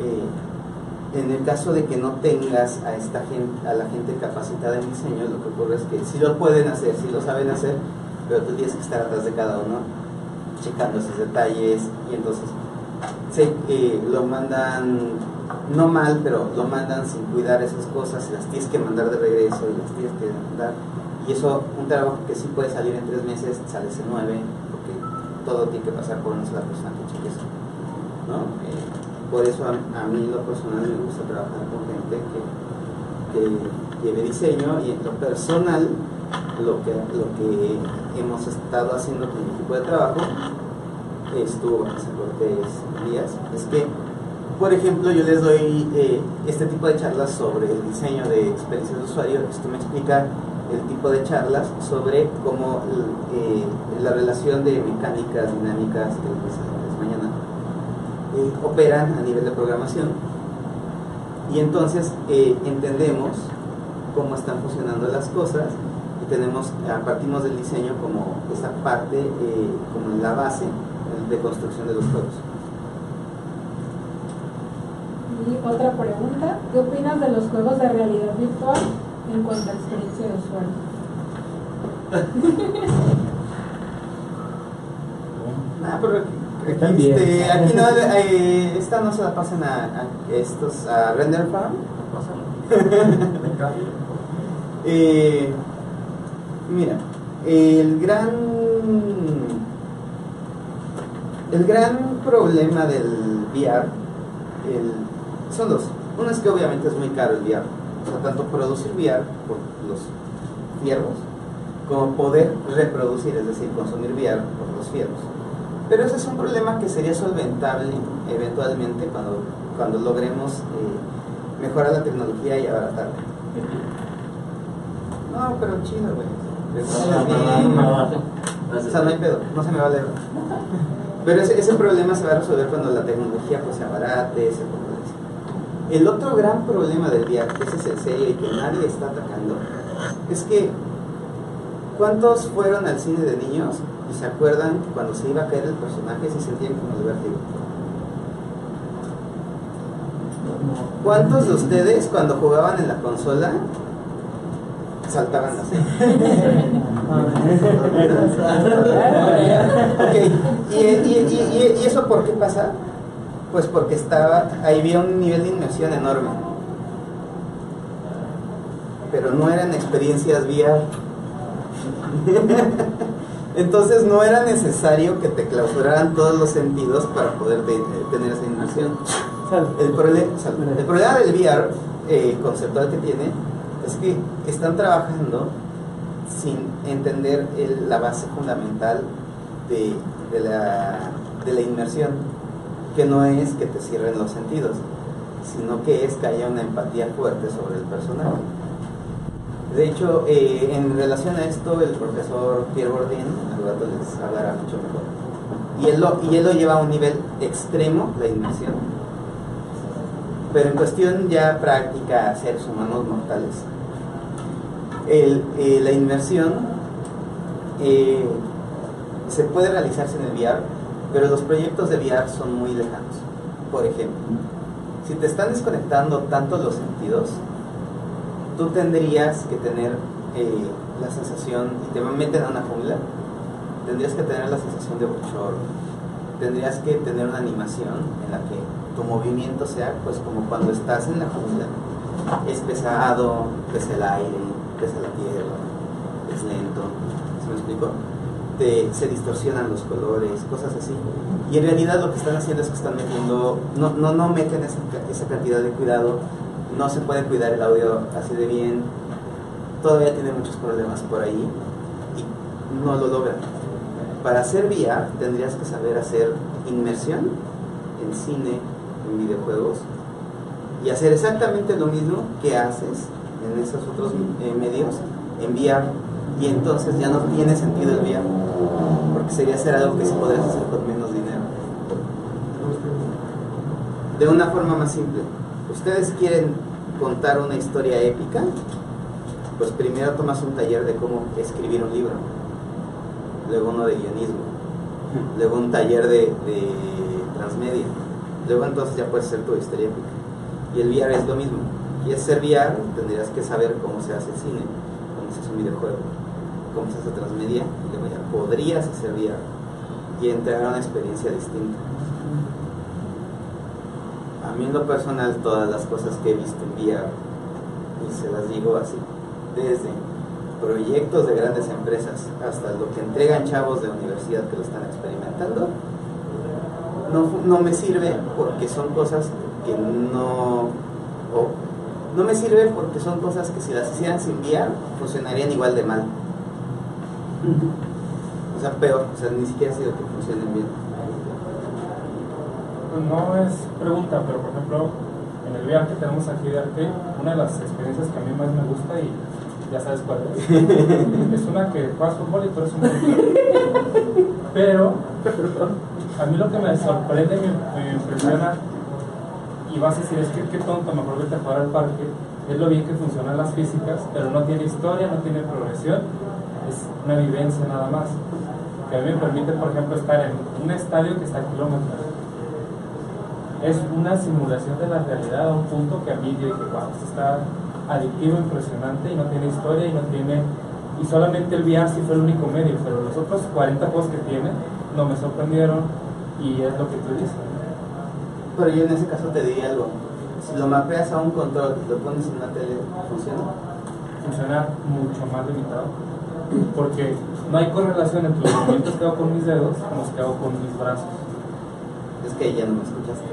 Eh, en el caso de que no tengas a esta gente, a la gente capacitada en diseño, lo que ocurre es que sí lo pueden hacer, sí lo saben hacer, pero tú tienes que estar atrás de cada uno, checando esos detalles, y entonces sé que lo mandan no mal, pero lo mandan sin cuidar esas cosas y las tienes que mandar de regreso y las tienes que mandar. Y eso, un trabajo que sí puede salir en tres meses, sale en nueve, porque todo tiene que pasar por una sola persona que cheque eso. ¿no? Eh, por eso a, a, mí lo personal me gusta trabajar con gente que, que lleve diseño y en lo personal lo que, lo que hemos estado haciendo con mi equipo de trabajo estuvo bajo Cortés Díaz es que por ejemplo, yo les doy eh, este tipo de charlas sobre el diseño de experiencias de usuario. Esto me explica el tipo de charlas sobre cómo eh, la relación de mecánicas dinámicas que les mañana eh, operan a nivel de programación. Y entonces entendemos cómo están funcionando las cosas tenemos, partimos del diseño como esa parte, como la base de construcción de los juegos. Y otra pregunta, ¿qué opinas de los juegos de realidad virtual en cuanto a experiencia de usuario? Ah, pero aquí, este, aquí no, eh, esta no se la pasen a, a estos, a Render Farm. eh, mira, el gran el gran problema del VR, el son dos. Uno es que obviamente es muy caro el VR. O sea, tanto producir VR por los fierros, como poder reproducir, es decir, consumir VR por los fierros. Pero ese es un problema que sería solventable eventualmente cuando, cuando logremos eh, mejorar la tecnología y abaratarla. No, pero chido, güey. O sea, no hay pedo, no se me va a leer. Pero ese, problema se va a resolver cuando la tecnología pues, se abarate, se el otro gran problema del viaje, ese es el serio y que nadie está atacando, es que ¿cuántos fueron al cine de niños y se acuerdan que cuando se iba a caer el personaje se sentían como el vértigo? ¿Cuántos de ustedes cuando jugaban en la consola saltaban así? ok, ¿Y, y, y, y eso por qué pasa? Pues porque estaba, ahí había un nivel de inmersión enorme. Pero no eran experiencias VR. Entonces no era necesario que te clausuraran todos los sentidos para poder tener esa inmersión. El, problema del VR eh, conceptual que tiene es que están trabajando sin entender la base fundamental de, la, inmersión que no es que te cierren los sentidos, sino que es que haya una empatía fuerte sobre el personaje. De hecho, eh, en relación a esto, el profesor Pierre Bourdin, al rato les hablará mucho mejor. Y él lo lleva a un nivel extremo, la inmersión. Pero en cuestión ya práctica, seres humanos mortales, eh, la inmersión eh, se puede realizarse en el VR, pero los proyectos de VR son muy lejanos. Por ejemplo, si te están desconectando tanto los sentidos, tú tendrías que tener eh, la sensación, y te meten a una jungla, tendrías que tener la sensación de bochorno, tendrías que tener una animación en la que tu movimiento sea pues como cuando estás en la jungla, es pesado, pesa el aire, pesa la tierra, es lento, ¿se me explico? Te, se distorsionan los colores, cosas así. Y en realidad lo que están haciendo es que están metiendo, no, no, no meten esa, esa cantidad de cuidado no se puede cuidar el audio así de bien, todavía tiene muchos problemas por ahí y no lo logran. Para hacer VR tendrías que saber hacer inmersión en cine, en videojuegos y hacer exactamente lo mismo que haces en esos otros eh, medios en VR y entonces ya no tiene sentido el VR porque sería hacer algo que sí podrías hacer con menos dinero. De una forma más simple, ustedes quieren contar una historia épica, pues primero tomas un taller de cómo escribir un libro, luego uno de guionismo, luego un taller de, de transmedia, luego entonces ya puedes hacer tu historia épica. Y el VR es lo mismo. Quieres ser VR, tendrías que saber cómo se hace cine, cómo se hace un videojuego, cómo se hace transmedia, y luego ya podrías hacer VR y entrar a una experiencia distinta. A mí en lo personal todas las cosas que he visto en VR, y se las digo así, desde proyectos de grandes empresas hasta lo que entregan chavos de universidad que lo están experimentando, no, no me sirve porque son cosas que no... no me sirve porque son cosas que si las hicieran sin VR funcionarían igual de mal. O sea, peor, o sea, ni siquiera ha sido que funcionen bien. Pues no es pregunta, pero por ejemplo, en el VR que tenemos aquí de arte, una de las experiencias que a mí más me gusta y ya sabes cuál es, es una que juegas fútbol y tú eres un. Pero a mí lo que me sorprende y me, me impresiona, y vas a decir, es que qué tonto, mejor vete a jugar al parque, es lo bien que funcionan las físicas, pero no tiene historia, no tiene progresión, es una vivencia nada más. Que a mí me permite, por ejemplo, estar en un estadio que está a kilómetros es una simulación de la realidad a un punto que a mí yo dije, wow, está adictivo, impresionante y no tiene historia y no tiene... Y solamente el VR sí fue el único medio, pero los otros 40 juegos que tiene no me sorprendieron y es lo que tú dices. Pero yo en ese caso te diría algo. Si lo mapeas a un control y lo pones en una tele, ¿funciona? Funciona mucho más limitado porque no hay correlación entre los movimientos que hago con mis dedos con los que hago con mis brazos. Es que ya no me escuchaste.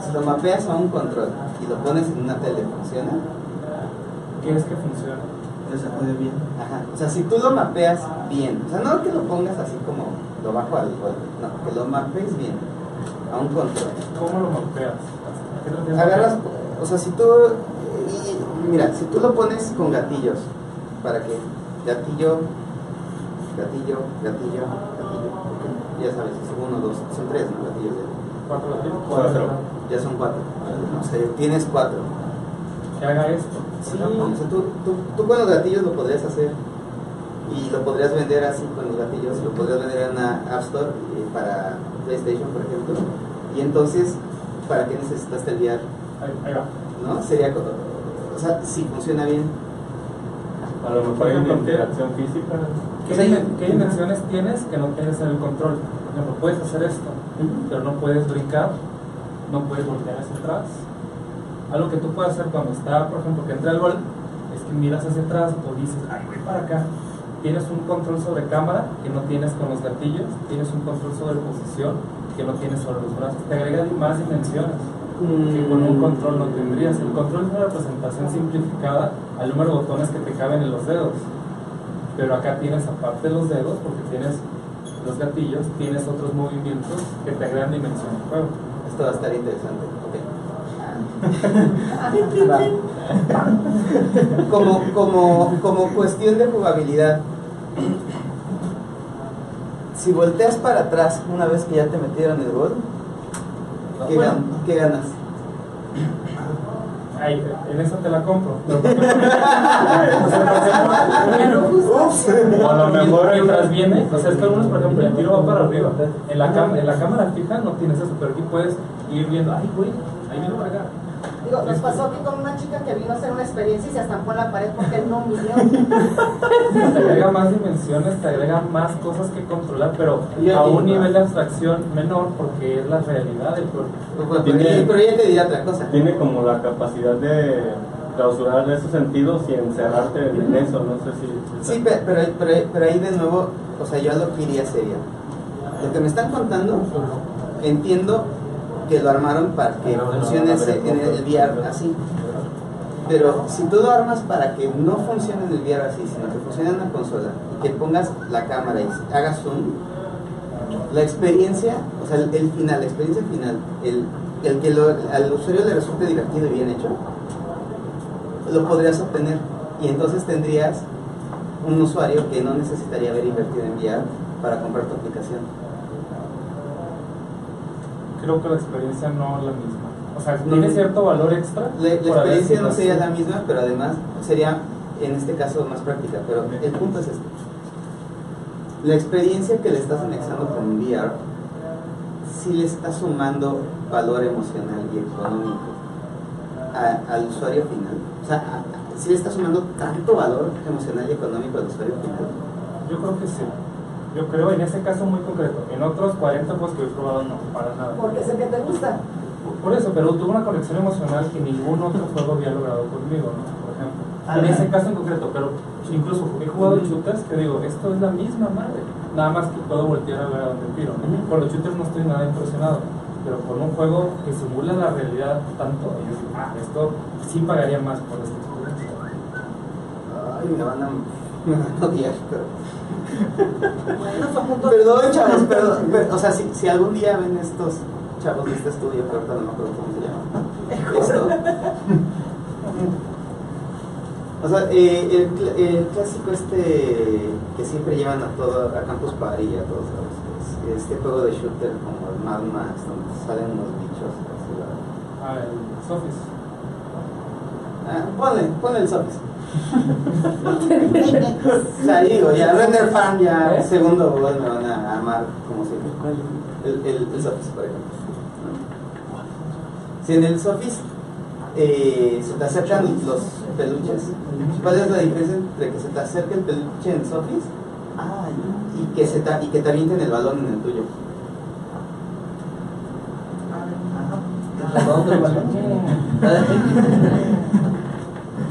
Si lo mapeas a un control y lo pones en una tele, ¿funciona? ¿Qué es que funciona? Que se puede bien. Ajá. O sea, si tú lo mapeas bien, o sea, no que lo pongas así como lo bajo al golpe, no, que lo mapees bien a un control. ¿Cómo lo que Agarras, o sea, si tú, y- mira, si tú lo pones con gatillos, ¿para qué? Gatillo, gatillo, gatillo, gatillo, ya sabes, es uno, dos, son tres, ¿no? Gatillos de- ¿Cuatro gatillos? Cuatro. ya son cuatro. O sea, tienes cuatro. Que haga esto. Sí, o sea, tú, tú, tú con los gatillos lo podrías hacer y lo podrías vender así con los gatillos, lo podrías vender en una App Store eh, para PlayStation, por ejemplo. Y entonces, ¿para qué necesitaste el VR? Ahí, ahí va. ¿No? Sería, o sea, si funciona bien. A lo mejor hay una interacción física. ¿Qué, Sí. dimen- qué dimensiones tienes que no tienes en el control? Por ejemplo, puedes hacer esto, pero no puedes brincar, no puedes voltear hacia atrás. Algo que tú puedes hacer cuando está, por ejemplo, que entra el gol, es que miras hacia atrás o dices, ay, voy para acá. Tienes un control sobre cámara que no tienes con los gatillos, tienes un control sobre posición que no tienes sobre los brazos. Te agrega más dimensiones que con un control no tendrías. El control es una representación simplificada al número de botones que te caben en los dedos. Pero acá tienes, aparte de los dedos, porque tienes los gatillos, tienes otros movimientos que te agregan dimensión al juego. Esto va a estar interesante. Ok. Va. como, como, como cuestión de jugabilidad, si volteas para atrás una vez que ya te metieron el gol, ¿qué, Bueno. gan- qué ganas? Ay, en esa te la compro. O a lo mejor mientras viene, o sea, es que algunos, por ejemplo, el tiro va para arriba. En la, en la cámara fija no tienes eso, pero aquí puedes ir viendo, ay, güey, ahí viene para acá. Digo, nos pasó aquí con una chica que vino a hacer una experiencia y se estampó en la pared porque él no midió. Te agrega más dimensiones, te agrega más cosas que controlar, pero Y- a un nivel de abstracción menor porque es la realidad del cuerpo. Pero, Tiene- pero ella te dirá otra cosa. Tiene como la capacidad de clausurar esos sentidos y encerrarte en eso, no sé si... Sí, pe- pero, pero, pero ahí de nuevo, o sea, yo lo que iría sería, lo que me están contando, entiendo que lo armaron para que funcione en el VR así. Pero si tú lo armas para que no funcione en el VR así, sino que funcione en una consola, y que pongas la cámara y hagas zoom, la experiencia, o sea, el, el final, la experiencia final, el, el que lo- al usuario le resulte divertido y bien hecho, lo podrías obtener. Y entonces tendrías un usuario que no necesitaría haber invertido en VR para comprar tu aplicación. Creo que la experiencia no es la misma. O sea, No. tiene cierto valor extra. La, la experiencia no sería la misma, pero además sería en este caso más práctica. Pero el punto es este. La experiencia que le estás anexando con VR sí le está sumando valor emocional y económico a- al usuario final. O sea, a- sí le está sumando tanto valor emocional y económico al usuario final. Yo creo que sí. Yo creo en ese caso muy concreto. En otros 40 pues que he probado no, para nada. Porque sé que te gusta. Por eso, pero tuve una conexión emocional que ningún otro juego había logrado conmigo, ¿no? Por ejemplo. En ese caso en concreto, pero incluso he jugado shooters que digo, esto es la misma madre. Nada más que puedo voltear a ver a dónde tiro. ¿no? Con los shooters no estoy nada impresionado. Pero con un juego que simula la realidad tanto, yo digo, ah, esto sí pagaría más por esta experiencia. Ay, me van a, me van a odiar, pero... Perdón, chavos, perdón. pero, o sea, si, si algún día ven estos chavos de este estudio, que ahorita no me acuerdo cómo se llama. Esto. O sea, eh, el, el clásico este que siempre llevan a todo, a Campus Party y a todos lados, es este juego de shooter como el Mad Max, donde salen unos bichos. así, la- Ah, el Sofis. Ah, ponle, ponle el Zombies. O sea, digo, ya Render Fan ya ¿Eh? segundo gol me van a amar como siempre. El, el, el Sofis, por ejemplo. Si en el Sofis eh, se te acercan los peluches, ¿cuál es la diferencia entre que se te acerque el peluche en el Sofis y que, se te, y que te avienten el balón en el tuyo?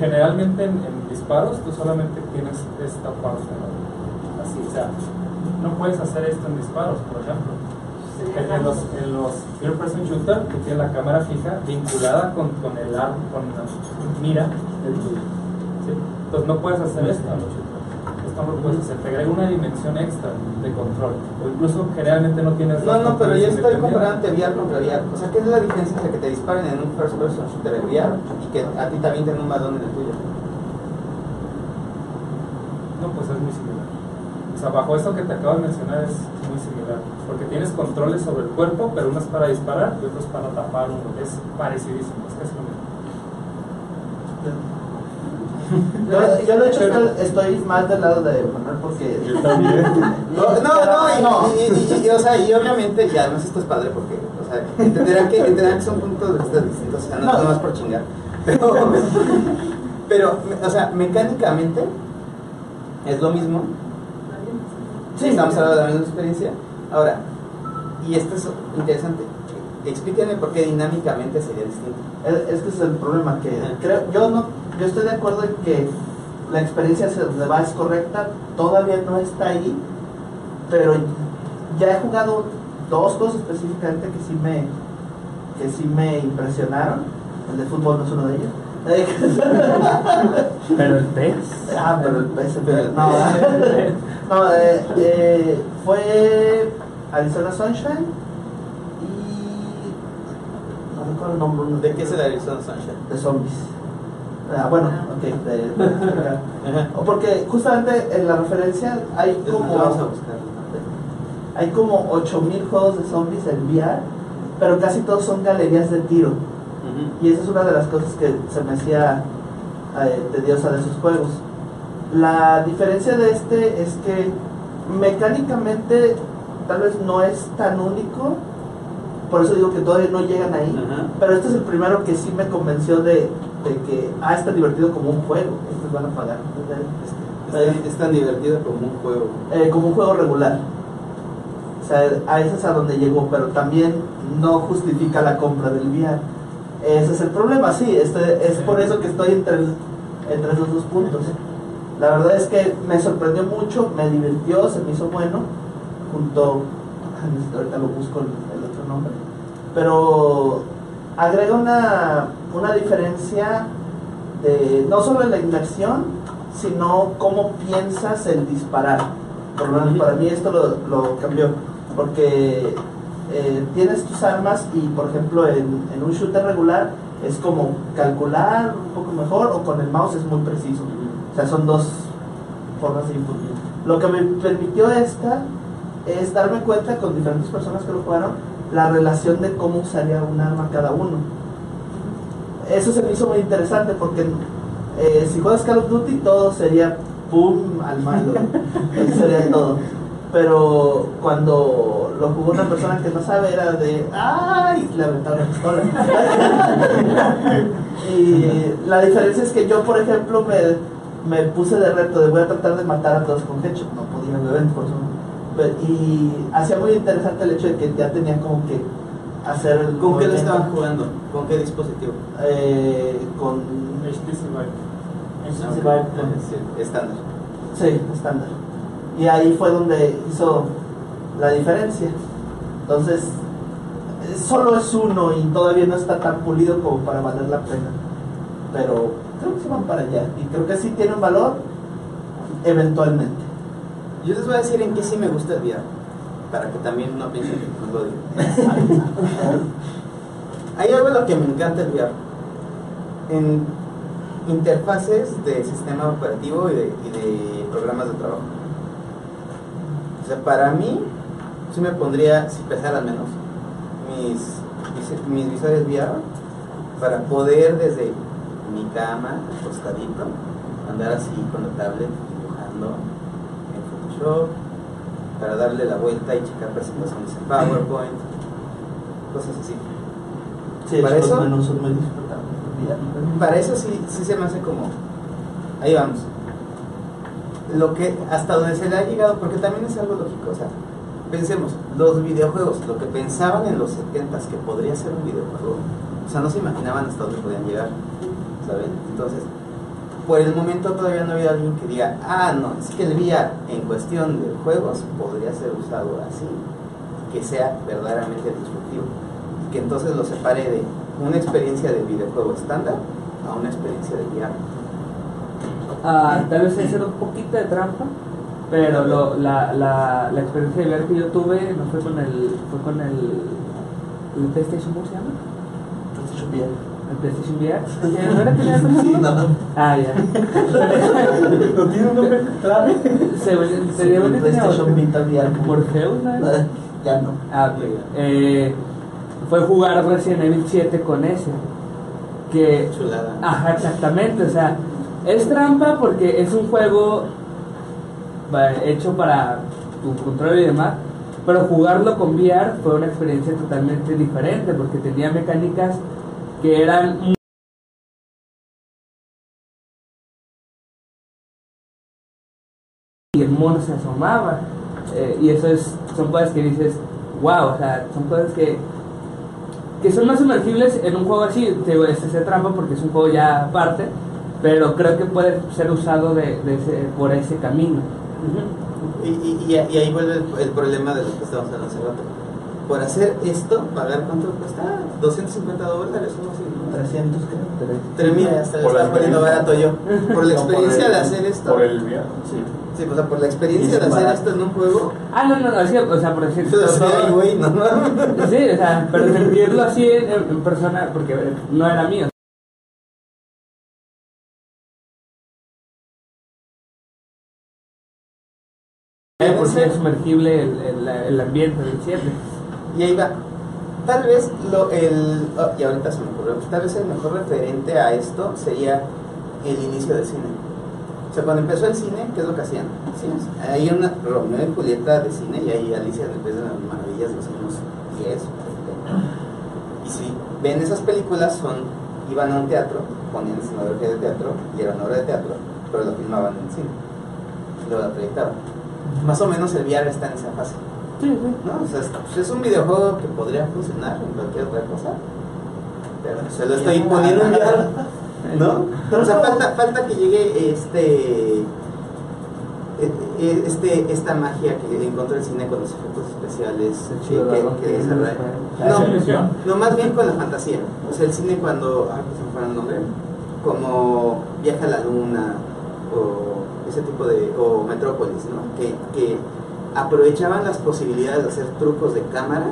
Generalmente en, en disparos tú solamente tienes esta pausa. ¿no? Así, o sea, no puedes hacer esto en disparos, por ejemplo. En, los, en los person shooter, tú tienes la cámara fija vinculada con, con el arma, con la mira del tuyo. ¿sí? Entonces no puedes hacer esto en los shooters. Lo puedes hacer, te agrega una dimensión extra de control. O incluso generalmente no tienes. No, no, pero yo estoy comparando VR contra VR. O sea, ¿qué es la diferencia entre que te disparen en un first person shooter VR y que a ti te avienten un balón en el tuyo? No, pues es muy similar. O sea, bajo eso que te acabo de mencionar es muy similar. Porque tienes controles sobre el cuerpo, pero uno es para disparar y otro es para tapar uno. Es parecidísimo, es casi lo mismo. Yo, yo de hecho estoy, estoy más del lado de Manuel porque Yo también. No, no, no, y, y- y- y- o sea, y obviamente, y además esto es padre porque, o sea, entenderán que, entenderán que son puntos de vista distintos, o sea, no es nomás por chingar. Pero, pero, o sea, mecánicamente es lo mismo. Sí, estamos hablando de la misma experiencia. Ahora, y esto es interesante, explíquenme por qué dinámicamente sería distinto. Es- Este es el problema que creo, yo no, yo estoy de acuerdo en que la experiencia hacia donde va es correcta, todavía no está ahí, pero ya he jugado dos cosas específicamente que sí me que sí me impresionaron. El de fútbol no es uno de ellos. Pero el pez. ah, pero el PSP, no, no, eh, eh, fue Arizona Sunshine no recuerdo el nombre ¿De qué se la Sunshine? de zombies. Ah, bueno, ok. de- O porque justamente en la referencia hay como, Vamos a buscar. hay como 8000 juegos de zombies en VR, pero casi todos son galerías de tiro. Y esa es una de las cosas que se me hacía eh, tediosa de esos juegos. La diferencia de este es que mecánicamente tal vez no es tan único, por eso digo que todavía no llegan ahí, Ajá. pero este es el primero que sí me convenció de, de que, ah, está divertido como un juego, estos van a pagar. Es, es tan divertido como un juego. Eh, como un juego regular. O sea, a eso es a donde llegó, pero también no justifica la compra del VR. Ese es el problema, sí, este, es por eso que estoy entre, el- entre esos dos puntos. La verdad es que me sorprendió mucho, me divirtió, se me hizo bueno, junto, ahorita lo busco el, el otro nombre, pero agrega una, una diferencia de, no solo en la inmersión, sino cómo piensas el disparar. Por lo menos para mí esto lo, lo cambió, porque eh, tienes tus armas y por ejemplo en, en un shooter regular es como calcular un poco mejor o con el mouse es muy preciso. O sea, son dos formas de input. Lo que me permitió esta es darme cuenta con diferentes personas que lo jugaron la relación de cómo usaría un arma cada uno. Eso se me hizo muy interesante porque eh, si juegas Call of Duty todo sería pum al malo. Eso sería todo. Pero cuando lo jugó una persona que no sabe era de ¡ay! Le aventaron la pistola. y la diferencia es que yo, por ejemplo, me, me puse de reto de voy a tratar de matar a todos con headshot. No podía, obviamente, por eso. Y hacía muy interesante el hecho de que ya tenía como que hacer el ¿Con qué lo estaban jugando? ¿Con qué dispositivo? eh, con HTC Vive. Sí, estándar. Sí, estándar. Y ahí fue donde hizo la diferencia. Entonces, solo es uno y todavía no está tan pulido como para valer la pena. Pero creo que se van para allá. Y creo que sí tiene un valor eventualmente. Yo les voy a decir en qué sí me gusta el VR, para que también no piensen que no lo digo. Hay algo en lo que me encanta el VR. En interfaces de sistema operativo y de, y de programas de trabajo. O sea, para mí, sí me pondría, si pesaran menos, mis, mis visores VR para poder desde mi cama, acostadito, andar así con la tablet dibujando para darle la vuelta y checar presentaciones en PowerPoint, cosas así. Sí, Para eso- menús son muy disfrutables. Ya. Para eso sí, sí se me hace como. Ahí vamos. Lo que, hasta donde se le ha llegado, porque también es algo lógico, o sea, pensemos, los videojuegos, lo que pensaban en los 70s que podría ser un videojuego, o sea, no se imaginaban hasta dónde podían llegar, ¿saben? Entonces, por el momento todavía no ha habido alguien que diga, ah, no, es que el VR en cuestión de juegos podría ser usado así, que sea verdaderamente disruptivo, y que entonces lo separe de una experiencia de videojuego estándar a una experiencia de VR. Ah, tal vez hacer un poquito de trampa, pero lo, la, la, la experiencia de ver que yo tuve no fue con el, fue con el, el PlayStation, ¿cómo se llama? PlayStation VR. El PlayStation VR. ¿No era otro Sí, nombre? no, no. Ah, ya. ¿No tiene un nombre clave? Se, se, Sí, debe de tener PlayStation. Vita VR. Morpheus, ¿no? Eh, Ya no. Ah, ok. Eh, fue jugar Resident Evil 7 con ese. Que Chulada. Ajá, exactamente, o sea, es trampa porque es un juego hecho para tu control y demás, pero jugarlo con VR fue una experiencia totalmente diferente porque tenía mecánicas que eran y el mono se asomaba eh, y eso es son cosas que dices wow o sea son cosas que que son más sumergibles en un juego así. Te digo este es trampa porque es un juego ya aparte pero creo que puede ser usado de, de ese- por ese camino. Y, y, ahí vuelve el, problema de lo que estábamos hablando por hacer esto, pagar cuánto cuesta? 250 dólares, o así, ¿no? 300, creo. 3000, hasta lo estás poniendo barato yo. Por la experiencia de hacer esto. Por el viaje, sí. Sí, pues, o sea, por la experiencia de hacer esto en un juego. Ah, no, no, no, sí, o sea, por decir. Pero güey, no, no. Sí, o sea, pero sentirlo así en, en persona, porque no era mío. porque es sumergible el, el, el ambiente del cierre. Y ahí va. Tal vez lo, el. oh, y ahorita se me ocurrió. Tal vez el mejor referente a esto sería el inicio del cine. O sea, cuando empezó el cine, ¿qué es lo que hacían? Sí, hay una Romeo y Julieta de cine y ahí Alicia en el País de las Maravillas de los años 10. Y si ven esas películas, son iban a un teatro, ponían escenografía de teatro y era una obra de teatro, pero lo filmaban en cine. Y luego la proyectaban. Más o menos el VR está en esa fase. ¿No? O sea, es, pues, es un videojuego que podría funcionar en cualquier otra cosa. Pero se lo estoy poniendo en VR, ¿no? O sea, falta, falta que llegue este eh, este esta magia que encontró el cine con los efectos especiales que, que, que desarrolla. No, no, más bien con la fantasía. O sea, el cine cuando, ah, pues se me fue el nombre, como Viaja a la Luna o ese tipo de, o Metrópolis, ¿no? Que, que aprovechaban las posibilidades de hacer trucos de cámara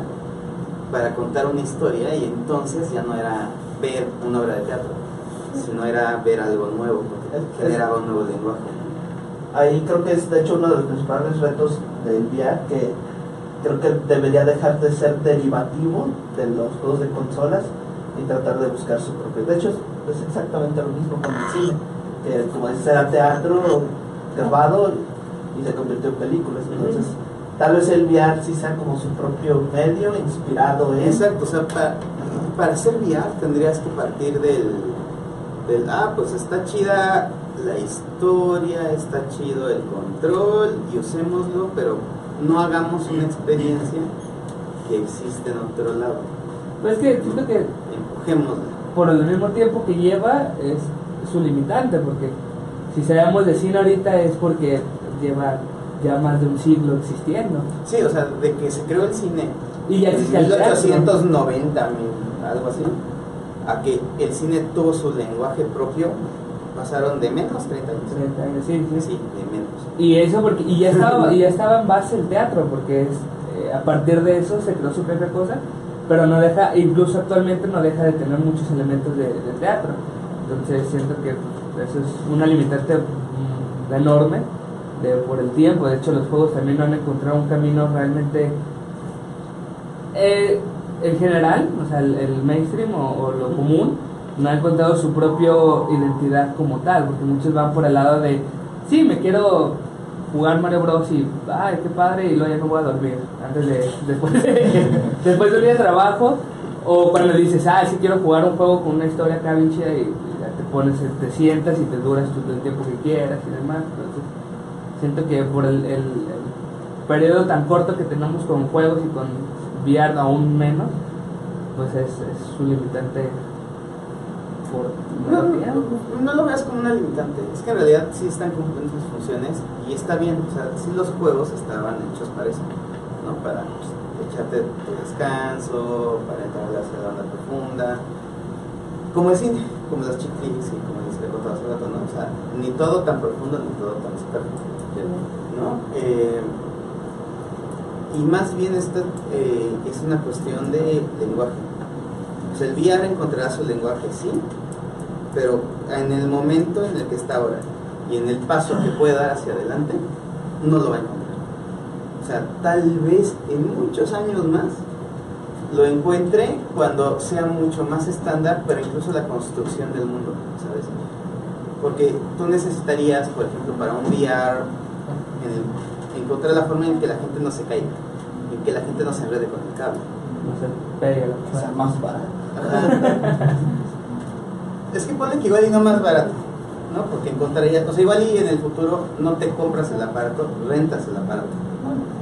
para contar una historia y entonces ya no era ver una obra de teatro, sino era ver algo nuevo, porque generaba un nuevo lenguaje. Ahí creo que es de hecho uno de los principales retos del VR que creo que debería dejar de ser derivativo de los juegos de consolas y tratar de buscar su propio. De hecho es, es exactamente lo mismo con el cine, que como dices era teatro grabado y se convirtió en películas. Entonces, tal vez el VR sí sea como su propio medio inspirado en. Exacto, o sea, para, para hacer VR tendrías que partir del, del, ah, pues está chida la historia, está chido el control y usémoslo, pero no hagamos una experiencia que existe en otro lado. Pues es que siento que Empujémosla. por el mismo tiempo que lleva es su limitante, porque si sabemos de cine ahorita es porque lleva ya más de un siglo existiendo. Sí, o sea, de que se creó el cine Y ya en existe el teatro. 1890, mil- algo así, a que el cine tuvo su lenguaje propio, pasaron de menos 30 años. 30 años, sí, sí. Sí, de menos. Y eso porque y ya estaba y ya estaba en base el teatro porque es, eh, a partir de eso se creó su propia cosa, pero no deja incluso actualmente no deja de tener muchos elementos de, de teatro. Entonces siento que eso es una limitante mm, enorme de, por el tiempo. De hecho los juegos también no han encontrado un camino realmente eh, en general, o sea, el, mainstream o, lo común, no ha encontrado su propia identidad como tal, porque muchos van por el lado de, sí, me quiero jugar Mario Bros. y, ay, qué padre, y luego ya no voy a dormir, antes de, después de, después de un día de trabajo, o cuando dices, ah, sí quiero jugar un juego con una historia acá y, ya te pones, te sientas y te duras tú el tiempo que quieras y demás, entonces siento que por el, el, el periodo tan corto que tenemos con juegos y con VR aún menos, pues es, es su limitante No, no, lo veas como una limitante, es que en realidad sí están cumpliendo sus funciones y está bien, o sea, sí los juegos estaban hechos para eso, ¿no? Para pues, echarte tu descanso, para entrar a la onda profunda, como el cine, como las chiclis y como hace rato, ¿no? O sea, ni todo tan profundo ni todo tan ¿no? Eh, y más bien esto eh, es una cuestión de lenguaje. El VR encontrará su lenguaje, sí, pero en el momento en el que está ahora y en el paso que puede dar hacia adelante, no lo va a encontrar. O sea, tal vez en muchos años más lo encuentre cuando sea mucho más estándar, pero incluso la construcción del mundo, ¿sabes? Porque tú necesitarías, por ejemplo, para un VR, en- encontrar la forma en que la gente no se caiga, en que la gente no se enrede con el cable. No sé, pega. O sea, más barato. Es que pone que igual y no más barato, ¿no? Porque encontraría, o sea, igual y en el futuro no te compras el aparato, rentas el aparato,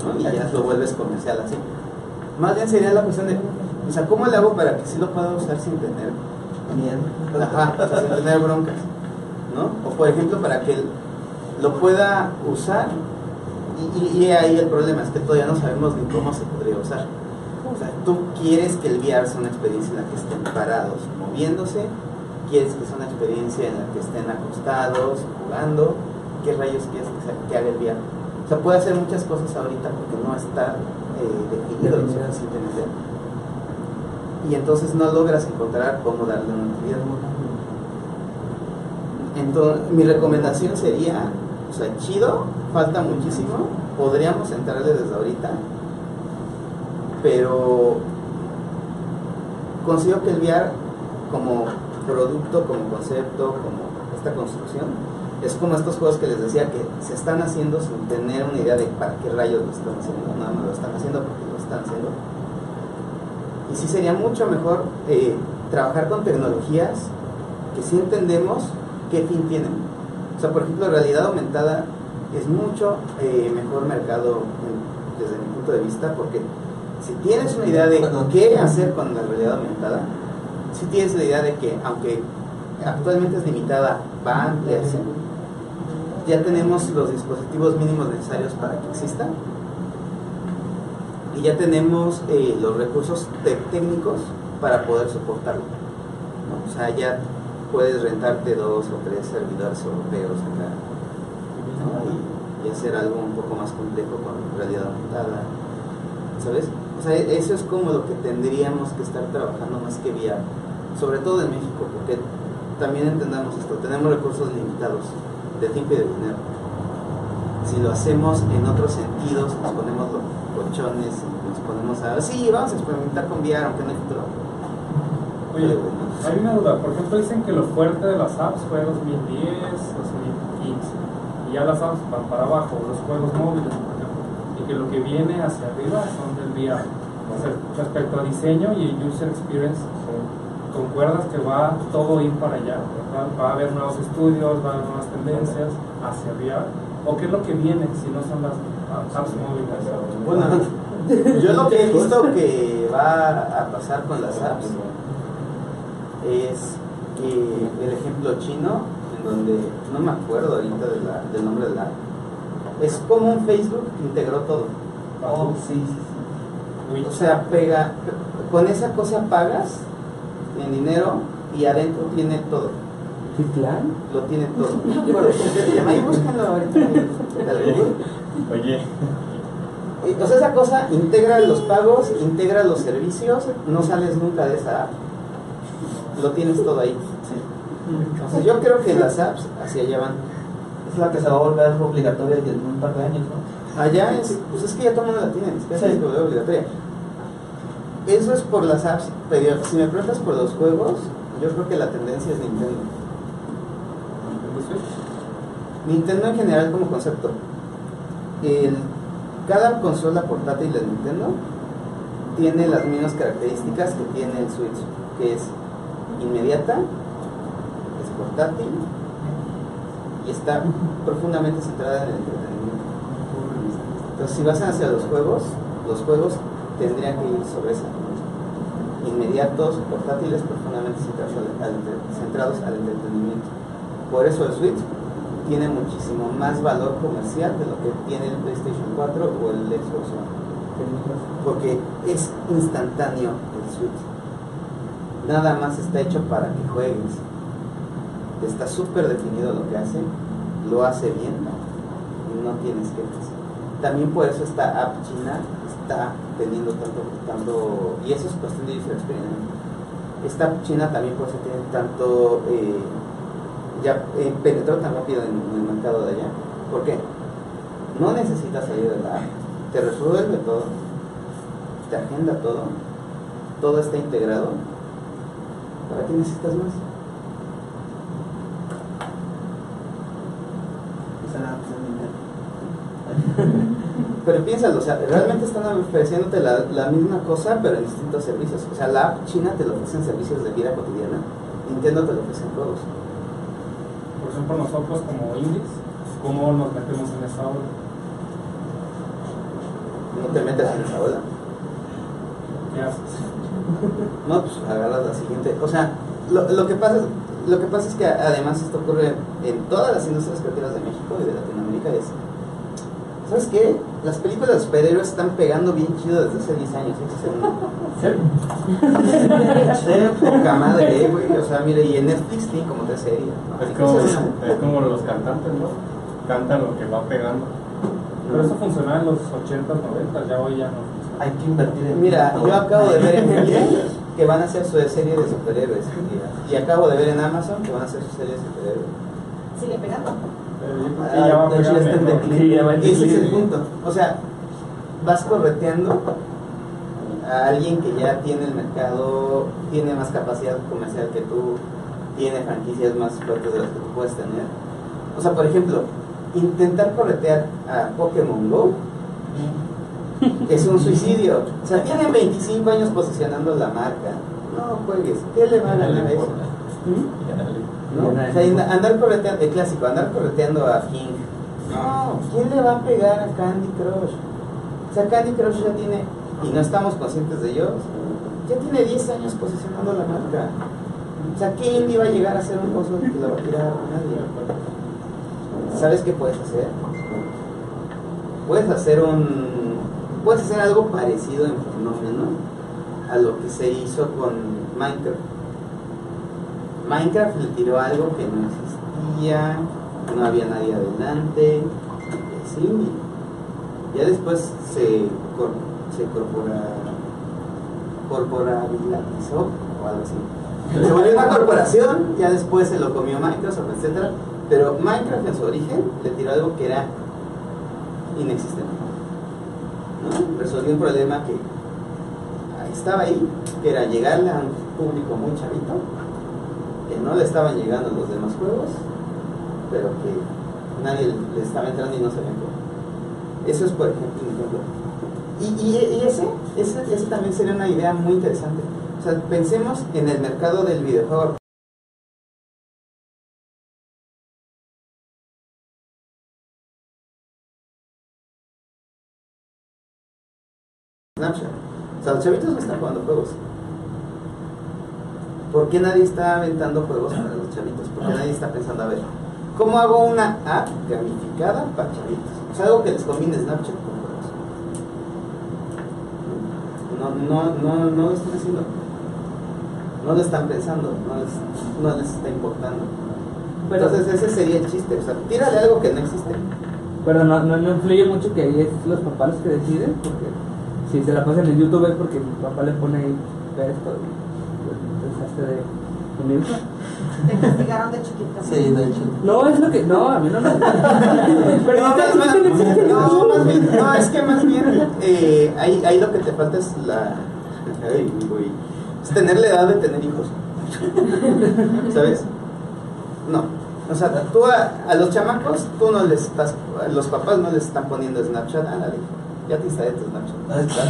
¿no? Y ya lo vuelves comercial así. Más bien sería la cuestión de, o sea, ¿cómo le hago para que sí lo pueda usar sin tener Miedo. Ajá, o sea, sin tener broncas, ¿no? O por ejemplo, para que lo pueda usar, y, ahí el problema es que todavía no sabemos ni cómo se podría usar. O sea, tú quieres que el VR sea una experiencia en la que estén parados, moviéndose, quieres que sea una experiencia en la que estén acostados, jugando, ¿qué rayos quieres que, haga el VR? O sea, puede hacer muchas cosas ahorita porque no está eh, definido lo. Y entonces no logras encontrar cómo darle una utilidad. Entonces, mi recomendación sería O sea, chido, falta muchísimo. Podríamos entrarle desde ahorita. Pero considero que el VR como producto, como concepto, como esta construcción, es como estos juegos que les decía que se están haciendo sin tener una idea de para qué rayos lo están haciendo, nada más lo están haciendo porque lo están haciendo. Y sí sería mucho mejor eh, trabajar con tecnologías que sí entendemos qué fin tienen. O sea, por ejemplo, realidad aumentada es mucho eh, mejor mercado en- desde mi punto de vista porque si tienes una idea de qué hacer con la realidad aumentada, si tienes la idea de que aunque actualmente es limitada, va a ampliarse, ya tenemos los dispositivos mínimos necesarios para que exista y ya tenemos eh, los recursos técnicos para poder soportarlo. ¿no? O sea, ya puedes rentarte dos o tres servidores europeos acá ¿no? y, y hacer algo un poco más complejo con realidad aumentada. ¿Sabes? O sea, eso es como lo que tendríamos que estar trabajando más que vía, sobre todo en México, porque también entendamos esto, tenemos recursos limitados de tiempo y de dinero. Si lo hacemos en otros sentidos, nos ponemos los colchones y nos ponemos a, sí, vamos a experimentar con VR, aunque no hay futuro. Oye, hay una duda. Por ejemplo, dicen que lo fuerte de las apps fue 2010, 2015. Y ya las apps van para abajo, los juegos móviles, por ejemplo. Y que lo que viene hacia arriba son del VR. Respecto a diseño y user experience, ¿concuerdas que va todo ir para allá? Va a haber nuevos estudios, va a haber nuevas tendencias hacia VR. ¿O qué es lo que viene si no son las apps móviles? Bueno, yo lo que he visto que va a pasar con las apps es que el ejemplo chino, en donde no me acuerdo ahorita de la- del nombre de la app, es como un Facebook que integró todo. Oh, sí, sí, sí. O sea, pega, con esa cosa pagas en dinero y adentro tiene todo. ¿Titlán? Lo tiene todo. ¿qué. Oye, O sea, esa cosa integra los pagos, integra los servicios, no sales nunca de esa app. Lo tienes todo ahí. Entonces yo creo que las apps hacia allá van. Es la que se va a volver obligatoria en un par de años, ¿no? Allá es, pues es que ya todo el mundo la tiene, es que es obligatoria. Eso es por las apps, pero si me preguntas por los juegos, yo creo que la tendencia es Nintendo. Nintendo en general como concepto. El- cada consola portátil de Nintendo tiene las mismas características que tiene el Switch, que es inmediata, es portátil y está profundamente centrada en el entretenimiento. Entonces, si vas hacia los juegos, los juegos tendrían que ir sobre esa inmediatos, portátiles, profundamente centrados al, centrados entretenimiento. Por eso el Switch tiene muchísimo más valor comercial de lo que tiene el PlayStation 4 o el Xbox One. Porque es instantáneo el Switch. Nada más está hecho para que juegues. Está súper definido lo que hace, lo hace bien y no tienes que También por eso esta app china está teniendo tanto, tanto y eso es cuestión de user experience. Esta app china también por eso tiene tanto, eh, ya eh, penetró tan rápido en, en el mercado de allá. ¿Por qué? No necesitas salir de la app, te resuelve todo, te agenda todo, todo está integrado. ¿Para qué necesitas más? Pero piénsalo, o sea, realmente están ofreciéndote la, la misma cosa, pero en distintos servicios. O sea, la app china te lo ofrecen servicios de vida cotidiana, Nintendo te lo ofrecen juegos. Por ejemplo, nosotros como indies, ¿cómo nos metemos en esa ola? No te metes en esa ola. ¿Qué haces? No, pues agarras la siguiente. O sea, lo, lo que pasa es, lo que pasa es que además esto ocurre en todas las industrias creativas de México y de Latinoamérica es ¿Sabes qué? Las películas de superhéroes están pegando bien chido desde hace 10 años. ¿eh? Poca madre, güey. O sea, mire, y en Netflix tiene como tres series. ¿no? es como, es como los cantantes, ¿no? Cantan lo que va pegando. Pero eso funcionaba en los 80, 90, ya hoy ya no. Hay que invertir en Mira, todo. yo acabo de ver en Netflix que van a hacer su serie de superhéroes. Y, y acabo de ver en Amazon que van a hacer su serie de superhéroes. Sigue pegando. Que Ah, ya va a de hecho, ya está en declive. En Ese es el punto. O sea, vas correteando a alguien que ya tiene el mercado, tiene más capacidad comercial que tú, tiene franquicias más fuertes de las que tú puedes tener. O sea, por ejemplo, intentar corretear a Pokémon Go es un suicidio. O sea, tienen 25 años posicionando la marca. No juegues. ¿Qué le va a ganar eso? ¿Mm? ¿No? O sea, and- andar correteando, el clásico, andar correteando a King. No, ¿quién le va a pegar a Candy Crush? O sea, Candy Crush ya tiene, y no estamos conscientes de ello, ya tiene 10 años posicionando la marca. O sea, ¿qué indie va a llegar a hacer un coso que lo va a tirar a nadie? ¿Sabes qué puedes hacer? Puedes hacer un. Puedes hacer algo parecido en fenómeno a lo que se hizo con Minecraft. Minecraft le tiró algo que no existía, no había nadie adelante. Ya después se, cor- se corpora, corporabilizó o algo así. Se volvió una corporación, ya después se lo comió Microsoft, etcétera. Pero Minecraft en su origen le tiró algo que era inexistente. Resolvió un problema que estaba ahí, que era llegarle a un público muy chavito, que no le estaban llegando los demás juegos, pero que nadie le estaba entrando y no sabía cómo. Eso es, por ejemplo, un ejemplo. Y, y- y ese, ese, ese también sería una idea muy interesante. O sea, pensemos en el mercado del videojuego. Snapchat. O sea, los chavitos no están jugando juegos. ¿Por qué nadie está aventando juegos para los chavitos? ¿Por qué nadie está pensando, a ver, ¿cómo hago una app gamificada para chavitos? O sea, algo que les combine Snapchat con juegos. No, no, no, no lo están haciendo. No lo están pensando, no les, no les está importando. Pero- Entonces ese sería el chiste, o sea, tírale algo que no existe. Pero no, no, no influye mucho que ahí es los papás los que deciden, porque si se la pasan en YouTube es porque mi papá le pone ahí, ve esto y pues, dejaste de unirse. Te castigaron de chiquita. Sí, de hecho. No, es lo que. No, a mí no me. Pero no, no, más, más- no existe no, YouTube. más bien, no, es que más bien eh, ahí, ahí lo que te falta es la ay, güey, es tener la edad de tener hijos. ¿Sabes? No. O sea, tú a, a los chamacos, tú no les estás, a los papás no les están poniendo Snapchat, ah, la ya te instalé tu Snapchat.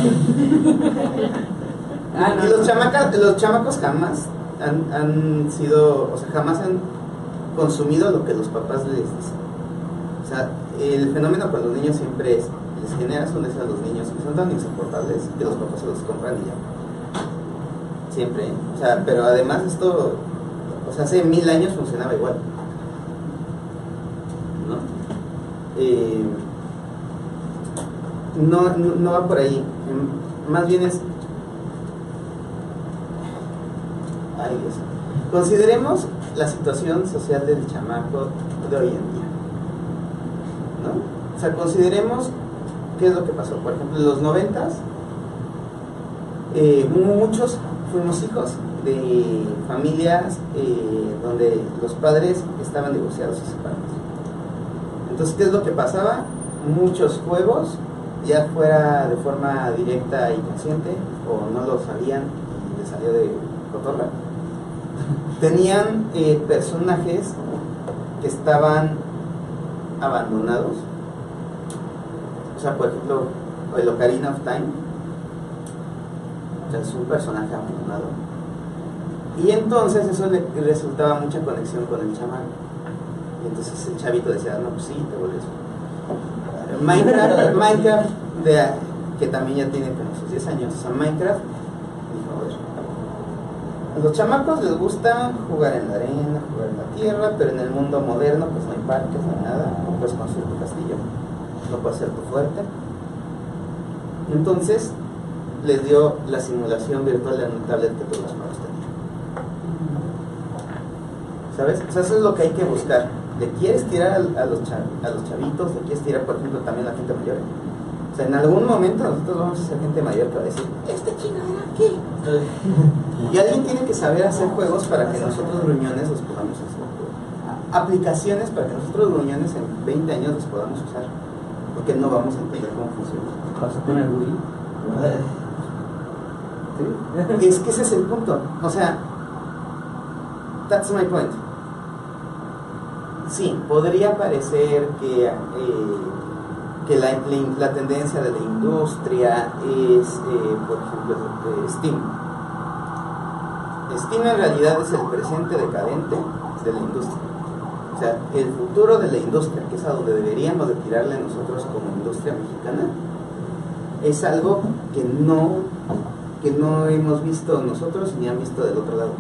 Ah, no, y los, no. chamacas, los chamacos jamás han, han sido, o sea, jamás han consumido lo que los papás les dicen. O sea, el fenómeno con los niños siempre es, les generas un deseo a los niños que son tan insoportables que los papás se los compran y ya. Siempre, ¿eh? O sea, pero además esto, o sea, hace mil años funcionaba igual. ¿No? Eh, no, no, va por ahí. Más bien es Ay, Dios. Consideremos la situación social del chamaco de hoy en día. ¿No? O sea, consideremos qué es lo que pasó. Por ejemplo, en los noventas, eh, muchos fuimos hijos de familias eh, donde los padres estaban divorciados o separados. Entonces, ¿qué es lo que pasaba? Muchos juegos, ya fuera de forma directa y consciente, o no lo sabían y les salió de cotorra, tenían eh, personajes que estaban abandonados. O sea, por ejemplo, el Ocarina of Time o sea, es un personaje abandonado. Y entonces eso le resultaba mucha conexión con el chamán. Y entonces el chavito decía, no, pues sí, te vuelves. Minecraft, Minecraft que también ya tiene como sus 10 años, o sea, Minecraft, dijo, a los chamacos les gusta jugar en la arena, jugar en la tierra, pero en el mundo moderno pues no hay parques, no hay nada, no puedes construir tu castillo, no puedes ser tu fuerte. Entonces les dio la simulación virtual de una tablet que todos los magos tenían. ¿Sabes? O sea, eso es lo que hay que buscar. ¿Le quieres tirar a, los, cha- a los chavitos? ¿Le quieres tirar, por ejemplo, también a la gente mayor? O sea, en algún momento nosotros vamos a ser gente mayor que va a decir, este chingadera aquí. Y alguien tiene que saber hacer juegos para que nosotros, gruñones, los podamos hacer. aplicaciones para que nosotros gruñones en 20 años los podamos usar. Porque no vamos a entender cómo funciona. Pasó con el Wii. Es que ese es el punto. O sea, that's my point. Sí, podría parecer que, eh, que la, la- tendencia de la industria es, eh, por ejemplo, Steam. Steam en realidad es el presente decadente de la industria. O sea, el futuro de la industria, que es a donde deberíamos de tirarle nosotros como industria mexicana, es algo que no, que no hemos visto nosotros ni han visto del otro lado.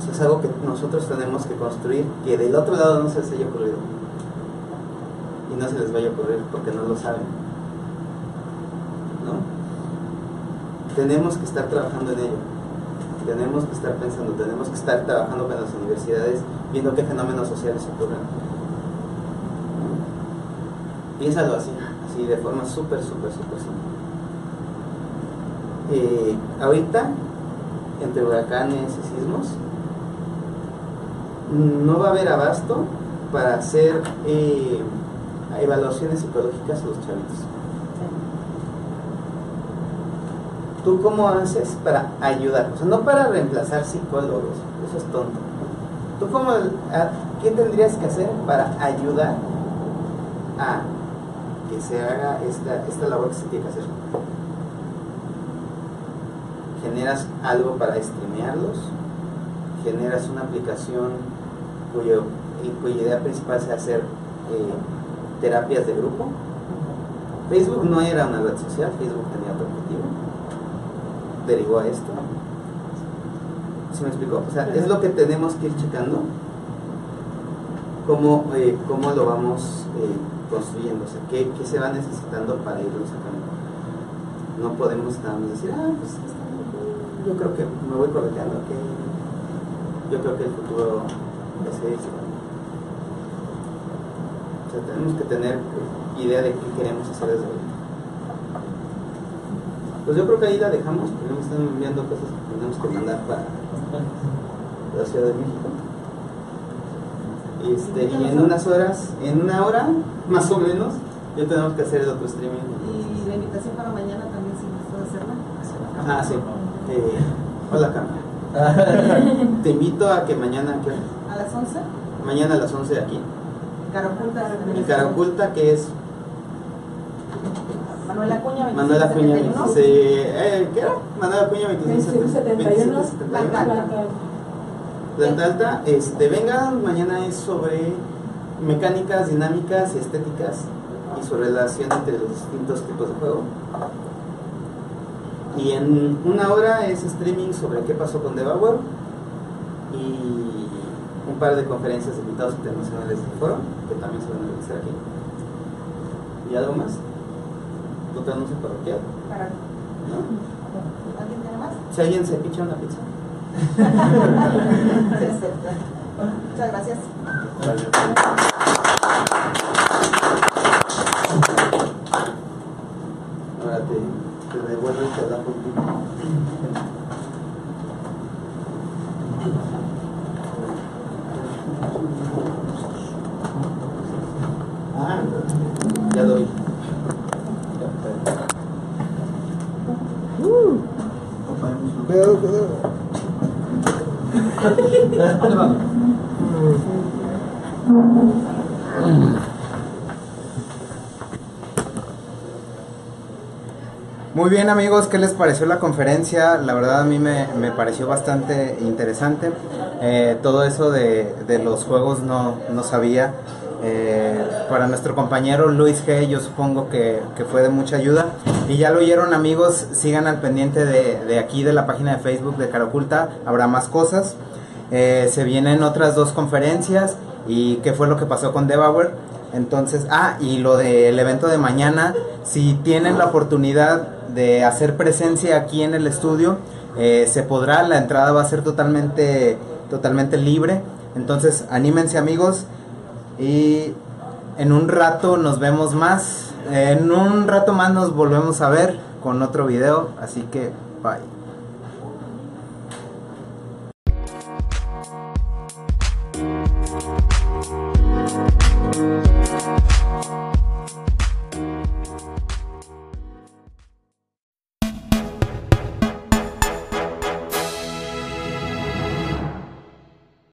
Sea, es algo que nosotros tenemos que construir, que del otro lado no se les haya ocurrido. Y no se les vaya a ocurrir porque no lo saben. ¿No? Tenemos que estar trabajando en ello. Tenemos que estar pensando, tenemos que estar trabajando con las universidades, viendo qué fenómenos sociales ocurren. Piénsalo así, así de forma súper, súper, súper simple. Eh, ahorita, entre huracanes y sismos, no va a haber abasto para hacer eh, evaluaciones psicológicas a los chavitos. ¿Tú cómo haces para ayudar? O sea, no para reemplazar psicólogos, eso es tonto. ¿Tú cómo, a- qué tendrías que hacer para ayudar a que se haga esta, esta labor que se tiene que hacer? Generas algo para streamearlos, generas una aplicación cuyo, cuya idea principal sea hacer eh, terapias de grupo. Facebook no era una red social, Facebook tenía otro objetivo. Derivó a esto. ¿Sí me explico? O sea, es lo que tenemos que ir checando. Cómo, eh, cómo lo vamos eh, construyendo, qué, qué se va necesitando para irlo sacando. No podemos nada más decir, ah, pues yo creo que me voy correteando, que yo creo que el futuro es esto. O sea, tenemos que tener idea de qué queremos hacer desde ahorita. Pues yo creo que ahí la dejamos, porque me están enviando cosas que tenemos que mandar para la Ciudad de México. Este, y en unas horas, en una hora más o menos, ya tenemos que hacer el otro streaming. Y la invitación para mañana también, si gustas hacerla. Ah, sí. Eh, hola, Cam. Te invito a que mañana, ¿qué? A las 11, mañana a las 11 aquí, en Cara Oculta, que es Manuel Acuña, 2671. Manuel Acuña 26, eh, ¿qué era? Manuel Acuña 2671, 2671. Planta alta, este, vengan, mañana es sobre mecánicas, dinámicas y estéticas y su relación entre los distintos tipos de juego. Y en una hora es streaming sobre qué pasó con Devour y un par de conferencias de invitados internacionales del foro que también se van a realizar aquí. ¿Y algo más? ¿Otro anuncio parroquial? Para- ¿No? ¿Alguien tiene más? Si alguien se picha una pizza. Se acepta. Muchas gracias te, te devuelvo y te da por ti. Ah, ya lo vi. Cuidado, cuidado. Muy bien amigos, ¿qué les pareció la conferencia? La verdad a mí me, pareció bastante interesante. Eh, todo eso de, de los juegos no, no sabía. Eh, para nuestro compañero Luis G, yo supongo que, que fue de mucha ayuda. Y ya lo oyeron amigos, sigan al pendiente de, de aquí de la página de Facebook de Caraculta, habrá más cosas. Eh, se vienen otras dos conferencias y qué fue lo que pasó con Devour. Entonces, ah, y lo del evento de mañana, si tienen la oportunidad de hacer presencia aquí en el estudio, eh, se podrá, la entrada va a ser totalmente, totalmente libre. Entonces, anímense amigos y en un rato nos vemos más. En un rato más nos volvemos a ver con otro video, así que bye.